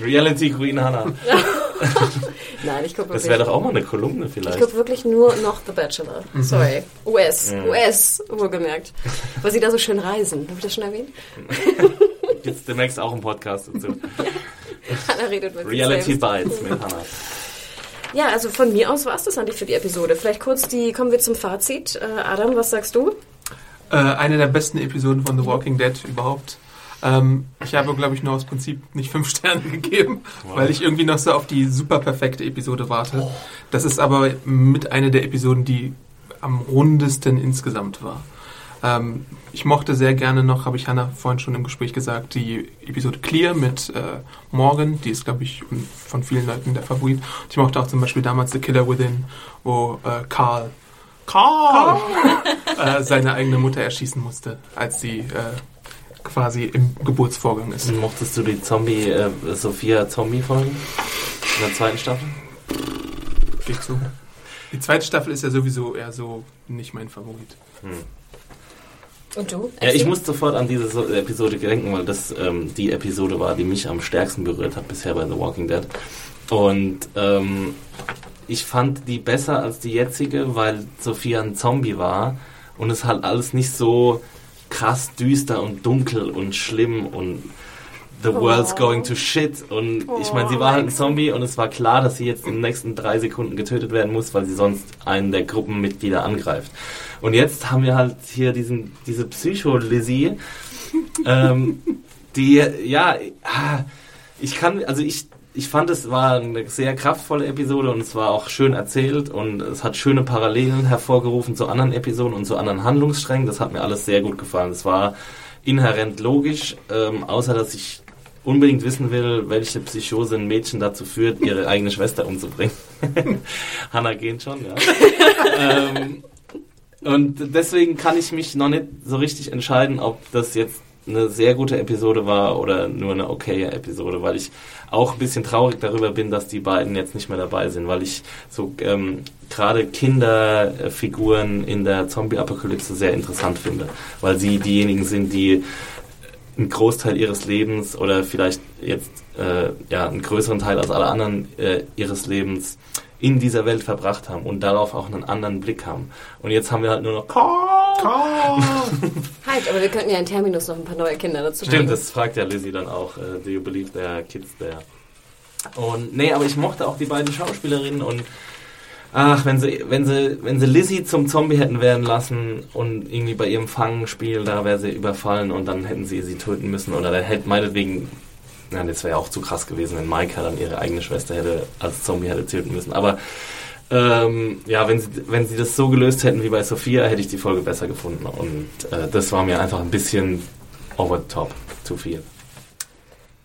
Reality Queen Hannah. Nein, ich gucke Das wirklich. wäre doch auch mal eine Kolumne Ich vielleicht. gucke wirklich nur noch The Bachelor. Sorry. US. US, wohlgemerkt. Weil sie da so schön reisen. Habe ich das schon erwähnt? Gibt's demnächst auch einen Podcast dazu. Hannah redet mit Reality. Bites mit Hannah. Ja, also von mir aus war es das eigentlich für die Episode. Vielleicht kurz die, kommen wir zum Fazit. Äh, Adam, was sagst du? Äh, eine der besten Episoden von The Walking Dead überhaupt. Ähm, ich habe, glaube ich, nur aus Prinzip nicht fünf Sterne gegeben, weil ich irgendwie noch so auf die super perfekte Episode warte. Das ist aber mit einer der Episoden, die am rundesten insgesamt war. Ähm, ich mochte sehr gerne noch, habe ich Hannah vorhin schon im Gespräch gesagt, die Episode Clear mit äh, Morgan, die ist, glaube ich, von vielen Leuten der Favorit. Ich mochte auch zum Beispiel damals The Killer Within, wo äh, Carl Carl, äh, seine eigene Mutter erschießen musste, als sie äh, quasi im Geburtsvorgang ist. Mochtest du die Zombie, äh, Sophia Zombie-Folgen in der zweiten Staffel? Geht so. Die zweite Staffel ist ja sowieso eher so nicht mein Favorit. Und du? Ja, ich muss sofort an diese so Episode denken, weil das ähm, die Episode war, die mich am stärksten berührt hat bisher bei The Walking Dead. Und ähm, ich fand die besser als die jetzige, weil Sophia ein Zombie war und es halt alles nicht so krass düster und dunkel und schlimm und the world's going to shit. Und ich meine, sie war halt ein Zombie und es war klar, dass sie jetzt in den nächsten drei Sekunden getötet werden muss, weil sie sonst einen der Gruppenmitglieder angreift. Und jetzt haben wir halt hier diesen, diese Psycho-Lizzie, ähm, die, ja, ich kann, also ich, ich fand, es war eine sehr kraftvolle Episode und es war auch schön erzählt und es hat schöne Parallelen hervorgerufen zu anderen Episoden und zu anderen Handlungssträngen. Das hat mir alles sehr gut gefallen. Es war inhärent logisch, ähm, außer dass ich unbedingt wissen will, welche Psychose ein Mädchen dazu führt, ihre eigene Schwester umzubringen. Hannah geht schon, ja. ähm, und deswegen kann ich mich noch nicht so richtig entscheiden, ob das jetzt eine sehr gute Episode war oder nur eine okaye Episode, weil ich auch ein bisschen traurig darüber bin, dass die beiden jetzt nicht mehr dabei sind, weil ich so ähm, gerade Kinderfiguren in der Zombie-Apokalypse sehr interessant finde, weil sie diejenigen sind, die einen Großteil ihres Lebens oder vielleicht jetzt äh, ja, einen größeren Teil als alle anderen äh, ihres Lebens in dieser Welt verbracht haben und darauf auch einen anderen Blick haben. Und jetzt haben wir halt nur noch Halt, aber wir könnten ja in Terminus noch ein paar neue Kinder dazu Stimmt, bringen. das fragt ja Lizzie dann auch. Äh, do you believe there are kids there? Und nee, aber ich mochte auch die beiden Schauspielerinnen und ach, wenn sie, wenn sie, wenn sie Lizzie zum Zombie hätten werden lassen und irgendwie bei ihrem Fangenspiel, da wäre sie überfallen und dann hätten sie sie töten müssen oder dann hätte meinetwegen, na, das wäre ja auch zu krass gewesen, wenn Maika dann ihre eigene Schwester hätte als Zombie hätte töten müssen. Aber ähm, ja, wenn sie, wenn sie das so gelöst hätten wie bei Sophia, hätte ich die Folge besser gefunden. Und äh, das war mir einfach ein bisschen over the top, zu viel.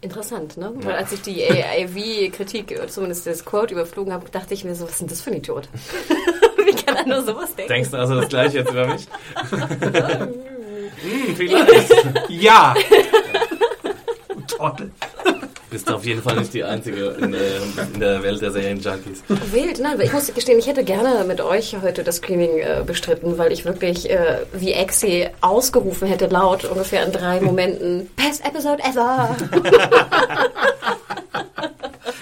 Interessant, ne? Weil als ich die AIV-Kritik, zumindest das Quote überflogen habe, dachte ich mir so, was ist denn das für ein Idiot? Wie kann er nur sowas denken? Denkst du also das gleiche jetzt über mich? hm, vielleicht. Ja! Trottel. Bist auf jeden Fall nicht die Einzige in der, in der Welt der Serienjunkies. Wild, nein, aber ich muss gestehen, ich hätte gerne mit euch heute das Screening äh, bestritten, weil ich wirklich äh, wie Exi ausgerufen hätte, laut ungefähr in drei Momenten, Best Episode ever!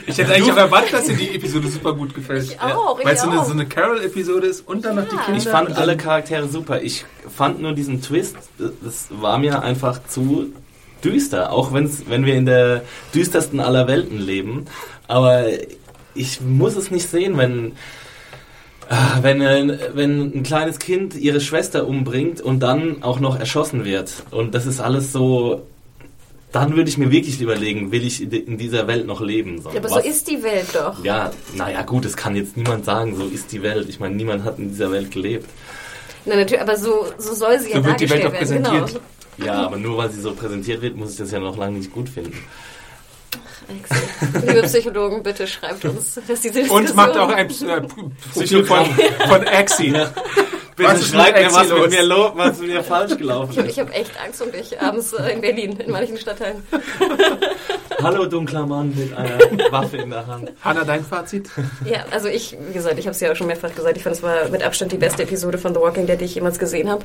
Ich hätte eigentlich auch erwartet, dass dir die Episode super gut gefällt. Ich auch, Weil ich es so eine, so eine Carol-Episode ist und dann noch die Ja. Kinder. Ich fand alle Charaktere super. Ich fand nur diesen Twist, das war mir einfach zu düster. Auch wenn's, wenn wir in der düstersten aller Welten leben. Aber ich muss es nicht sehen, wenn, ah, wenn, ein- wenn ein kleines Kind ihre Schwester umbringt und dann auch noch erschossen wird. Und das ist alles so... Dann würde ich mir wirklich überlegen, will ich in dieser Welt noch leben? Ja, aber Was- so ist die Welt doch. Ja, naja, gut, es kann jetzt niemand sagen, so ist die Welt. Ich meine, niemand hat in dieser Welt gelebt. Na, natürlich, aber so, so soll sie ja So wird die Welt dargestellt auch werden. Genau. Ja, aber nur weil sie so präsentiert wird, muss ich das ja noch lange nicht gut finden. Exi. Liebe Psychologen, bitte schreibt uns, dass diese Diskussion... Und macht auch ein äh, Profil von, von Axie. Bitte Was ist schreibt mir, was Exi mit mir, lo was mit mir falsch gelaufen Ich, ich ist. habe echt Angst um dich abends äh, in Berlin, in manchen Stadtteilen. Hallo, dunkler Mann mit einer Waffe in der Hand. Hanna, dein Fazit? Ja, also ich, wie gesagt, ich habe es ja auch schon mehrfach gesagt, ich fand es war mit Abstand die beste Episode von The Walking Dead, die ich jemals gesehen habe.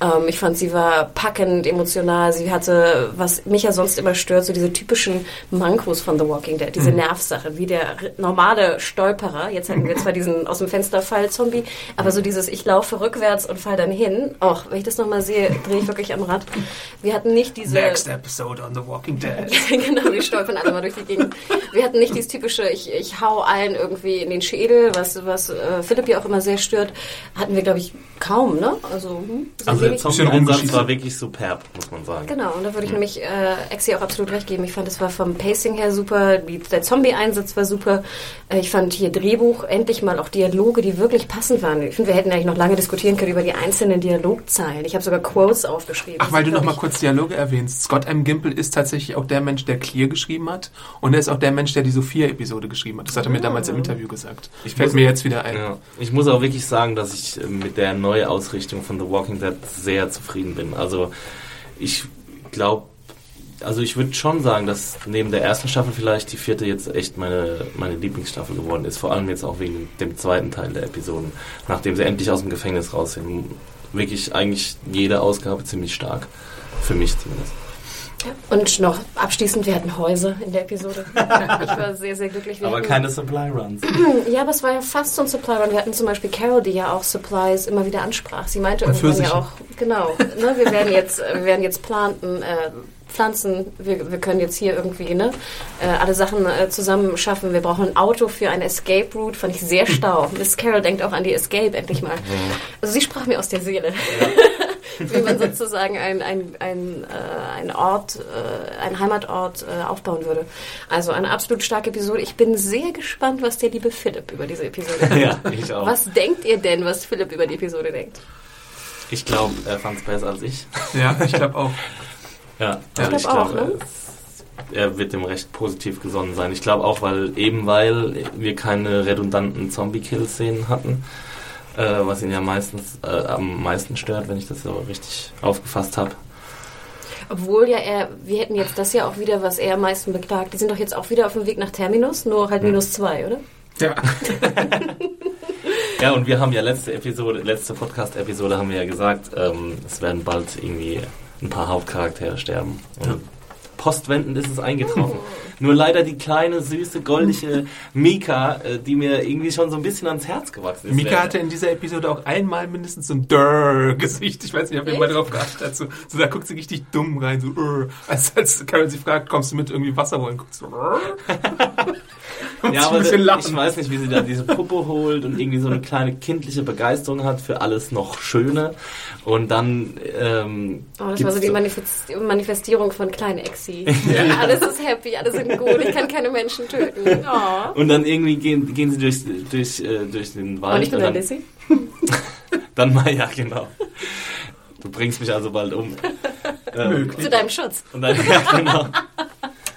Ähm, ich fand, sie war packend, emotional, sie hatte, was mich ja sonst immer stört, so diese typischen Mankos von The Walking Dead, diese Nervsache, wie der normale Stolperer, jetzt hatten wir zwar diesen aus dem Fenster Fall Zombie, aber so dieses, ich laufe rückwärts und fall dann hin, auch wenn ich das nochmal sehe, drehe ich wirklich am Rad. Wir hatten nicht diese... Next episode on The Walking Dead. genau, wir stolpern alle mal durch die Gegend. Wir hatten nicht dieses typische, ich, ich hau allen irgendwie in den Schädel, was, was äh, Philipp ja auch immer sehr stört. Hatten wir, glaube ich, kaum, ne? Also, hm, Also der Zombie-Einsatz war wirklich superb, muss man sagen. Genau, und da würde ich nämlich äh, Exi auch absolut recht geben. Ich fand, es war vom Pacing her super, die, der Zombie-Einsatz war super. Äh, ich fand hier Drehbuch, endlich mal auch Dialoge, die wirklich passend waren. Ich finde, wir hätten eigentlich noch lange diskutieren können über die einzelnen Dialogzeilen. Ich habe sogar Quotes aufgeschrieben. Ach, weil du noch mal kurz Dialoge erwähnst. Scott M. Gimple ist tatsächlich auch der Mensch, der Clear geschrieben hat. Und er ist auch der Mensch, der die Sophia-Episode geschrieben hat. Das hat er mir damals im Interview gesagt. Ich Fällt muss- mir jetzt wieder ein. Ja. Ich muss auch wirklich sagen, dass ich äh, mit der Neuausrichtung von The Walking Dead sehr zufrieden bin. Also ich glaube, also ich würde schon sagen, dass neben der ersten Staffel vielleicht die vierte jetzt echt meine, meine Lieblingsstaffel geworden ist. Vor allem jetzt auch wegen dem zweiten Teil der Episoden, nachdem sie endlich aus dem Gefängnis raus sind. Wirklich eigentlich jede Ausgabe ziemlich stark. Für mich zumindest. Und noch abschließend, wir hatten Häuser in der Episode. Ich war sehr, sehr glücklich. Wir Aber hatten, keine Supply Runs. Ja, aber es war ja fast so ein Supply Run. Wir hatten zum Beispiel Carol, die ja auch Supplies immer wieder ansprach. Sie meinte irgendwann ja auch, genau, ne, wir werden jetzt, wir werden jetzt planten, äh, pflanzen, wir, wir können jetzt hier irgendwie ne, äh, alle Sachen äh, zusammen schaffen. Wir brauchen ein Auto für eine Escape Route, fand ich sehr stau. Miss Carol denkt auch an die Escape endlich mal. Also sie sprach mir aus der Seele. Wie man sozusagen ein, ein, ein, äh, ein Ort, äh, ein Heimatort äh, aufbauen würde. Also eine absolut starke Episode. Ich bin sehr gespannt, was der liebe Philipp über diese Episode denkt. ja, ich auch. Was denkt ihr denn, was Philipp über die Episode denkt? Ich glaube, er fand es besser als ich. Ja, ich glaube auch. Ja, Ich also glaub auch, glaube, ne? er wird dem recht positiv gesonnen sein. Ich glaube auch, weil eben weil wir keine redundanten Zombie-Kill-Szenen hatten, äh, was ihn ja meistens äh, am meisten stört, wenn ich das so richtig aufgefasst habe. Obwohl ja er, wir hätten jetzt das ja auch wieder, was er am meisten beklagt. Die sind doch jetzt auch wieder auf dem Weg nach Terminus, nur halt minus zwei, oder? Ja. Ja, und wir haben ja letzte Episode, letzte Podcast-Episode haben wir ja gesagt, ähm, es werden bald irgendwie ein paar Hauptcharaktere sterben. Und postwendend ist es eingetroffen. Nur leider die kleine, süße, goldige Mika, äh, die mir irgendwie schon so ein bisschen ans Herz gewachsen ist. Mika hatte in dieser Episode auch einmal mindestens so ein Dörr-Gesicht. Ich weiß nicht, ob ihr mal drauf geachtet habt. So, so, da guckt sie richtig dumm rein. So, uh, als, als Carol sie fragt, kommst du mit irgendwie Wasser holen? Guckst du, ja, aber ich weiß nicht, wie sie da diese Puppe holt und irgendwie so eine kleine kindliche Begeisterung hat für alles noch Schöne. Und dann. Ähm, oh, das war so die Manifest Manifestierung von kleinen Exi. Ja. alles ist happy, alle sind gut, ich kann keine Menschen töten. Oh. Und dann irgendwie gehen, gehen sie durch, durch, äh, durch den Wald. Und ich bin dann, Lizzie. dann mal, ja, genau. Du bringst mich also bald um. Ähm, Zu deinem Schutz. Und dann, ja, genau. Und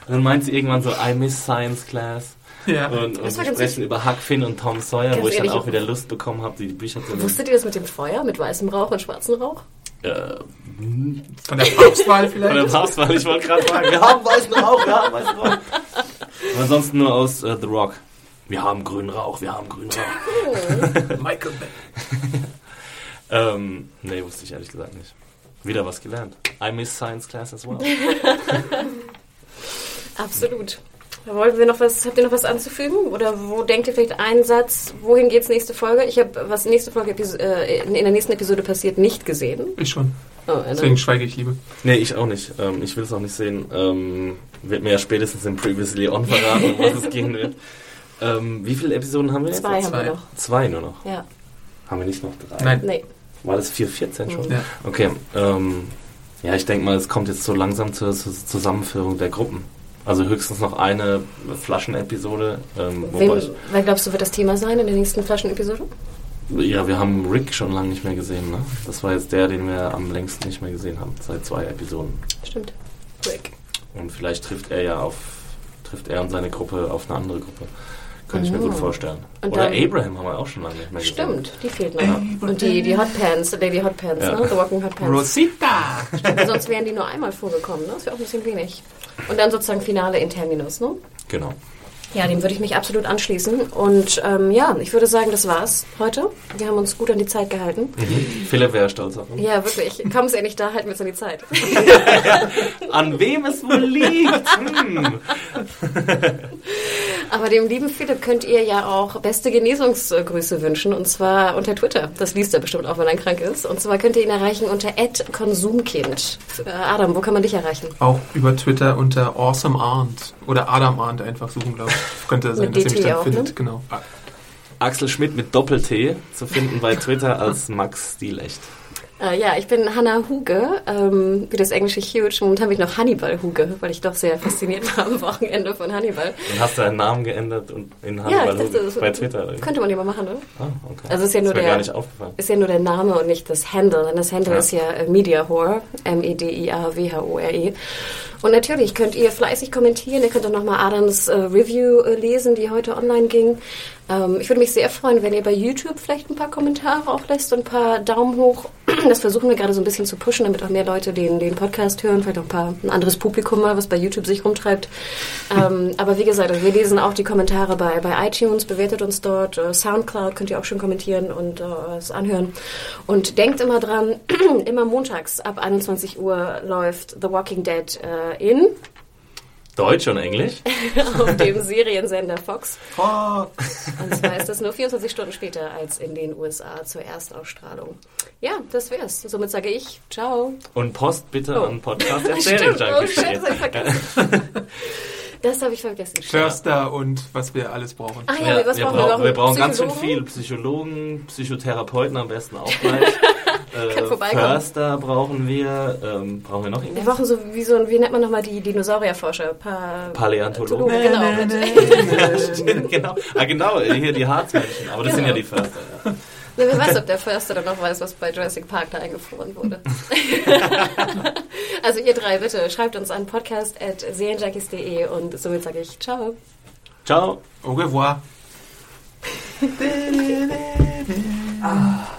dann meint sie irgendwann so, I miss Science Class. Ja. Und, und wir sprechen über Huck Finn und Tom Sawyer, wo ich dann auch wieder Lust bekommen habe, die Bücher zu lesen. Wusstet ihr das mit dem Feuer, mit weißem Rauch und schwarzem Rauch? Äh, von der Papstwahl vielleicht? Von der Papstwahl, ich wollte gerade sagen, wir haben weißen Rauch, wir haben weißen Rauch. Aber ansonsten nur aus uh, The Rock. Wir haben grünen Rauch, wir haben grünen Rauch. Michael Bay. ähm, nee, wusste ich ehrlich gesagt nicht. Wieder was gelernt. I miss science class as well. Absolut. Wollen wir noch was, habt ihr noch was anzufügen? Oder wo denkt ihr vielleicht einen Satz, wohin geht's nächste Folge? Ich habe, was nächste Folge äh, in der nächsten Episode passiert, nicht gesehen. Ich schon. Oh, Deswegen schweige ich lieber. Nee, ich auch nicht. Ähm, ich will es auch nicht sehen. Ähm, wird mir ja spätestens im Previously On verraten, um was es gehen wird. Ähm, wie viele Episoden haben wir jetzt? Zwei haben wir noch. Zwei nur noch? Ja. Haben wir nicht noch drei? Nein. Nee. War das 4.14 schon? Ja. Okay. Ähm, ja, ich denke mal, es kommt jetzt so langsam zur, zur Zusammenführung der Gruppen. Also höchstens noch eine Flaschenepisode. Ähm, wer glaubst du, wird das Thema sein in der nächsten Flaschenepisode? Ja, wir haben Rick schon lange nicht mehr gesehen. Ne? Das war jetzt der, den wir am längsten nicht mehr gesehen haben, seit zwei Episoden. Stimmt. Rick. Und vielleicht trifft er ja auf, trifft er und seine Gruppe auf eine andere Gruppe. Könnte ich mir gut vorstellen. Und Oder Abraham haben wir auch schon lange nicht mehr gesehen. Stimmt, die fehlt noch. Und die, die Hot Pants, Lady Hot Pants, Ja. ne? The Walking Hot Pants. Rosita! Stimmt, sonst wären die nur einmal vorgekommen, ne? Das wäre auch ein bisschen wenig. Und dann sozusagen Finale in Terminus, ne? Genau. Ja, dem würde ich mich absolut anschließen. Und ähm, ja, ich würde sagen, das war's heute. Wir haben uns gut an die Zeit gehalten. Mhm. Philipp wäre stolz auf uns. Ja, wirklich. Kaum ist er nicht da, halten wir uns an die Zeit. An wem es wohl liegt? Hm. Aber dem lieben Philipp könnt ihr ja auch beste Genesungsgrüße wünschen. Und zwar unter Twitter. Das liest er bestimmt auch, wenn er krank ist. Und zwar könnt ihr ihn erreichen unter @konsumkind. Äh, Adam, wo kann man dich erreichen? Auch über Twitter unter Awesome Arndt. Oder Adam Arndt einfach suchen, glaube ich. Könnte sein, Mit dass ihr mich DT dann auch, findet. ne? Genau. Axel Schmidt mit Doppel-T zu finden bei Twitter als Max Stilecht. Äh, ja, ich bin Hannah Huge, ähm, wie das englische Huge. Momentan bin ich noch Hannibal Huge, weil ich doch sehr fasziniert war am Wochenende von Hannibal. Und hast du deinen Namen geändert und in Ja, Hannibal ich dachte, das bei Twitter? oder? könnte man ja mal machen, ne? Ah, okay. Also ist ja nur ist der- gar nicht aufgefallen. Ist ja nur der Name und nicht das Handle. Denn das Handle Ja. ist ja äh, Media Whore, M-E-D-I-A-W-H-O-R-E. Und natürlich könnt ihr fleißig kommentieren. Ihr könnt auch nochmal Adams äh, Review äh, lesen, die heute online ging. Ähm, ich würde mich sehr freuen, wenn ihr bei YouTube vielleicht ein paar Kommentare auch lässt und ein paar Daumen hoch. Das versuchen wir gerade so ein bisschen zu pushen, damit auch mehr Leute den, den Podcast hören. Vielleicht auch ein, paar, ein anderes Publikum mal, was bei YouTube sich rumtreibt. ähm, aber wie gesagt, also wir lesen auch die Kommentare bei, bei iTunes, bewertet uns dort. Äh, Soundcloud könnt ihr auch schon kommentieren und äh, es anhören. Und denkt immer dran, immer montags ab 21 Uhr läuft The Walking Dead äh, in Deutsch und Englisch? auf dem Seriensender Fox. Fuck. Und zwar ist das nur 24 Stunden später als in den USA zur Erstausstrahlung. Ja, das wär's. Somit sage ich Ciao. Und Post bitte Oh. an Podcast Stimmt, oh shit, das hab ich vergessen. Das habe ich vergessen. Förster und was wir alles brauchen. Ah ja, was wir, brauchen brauchen, wir wir noch? brauchen ganz schön viel. Psychologen, Psychotherapeuten am besten auch gleich. Kann äh, vorbeikommen. Förster brauchen wir. Ähm, brauchen wir noch Wir irgendwas? brauchen so wie so ein, wie nennt man nochmal die Dinosaurierforscher? Pa Paläontologen. Paläontologen, Genau. mit- Stimmt, genau. Ah, genau, hier die Harzmännchen. Aber das sind ja die Förster. Ja. Na, Wer weiß, ob der Förster dann noch weiß, was bei Jurassic Park da eingefroren wurde. also ihr drei, bitte, schreibt uns an podcast.serienjunkies.de und somit sage ich Ciao. Ciao. Au revoir.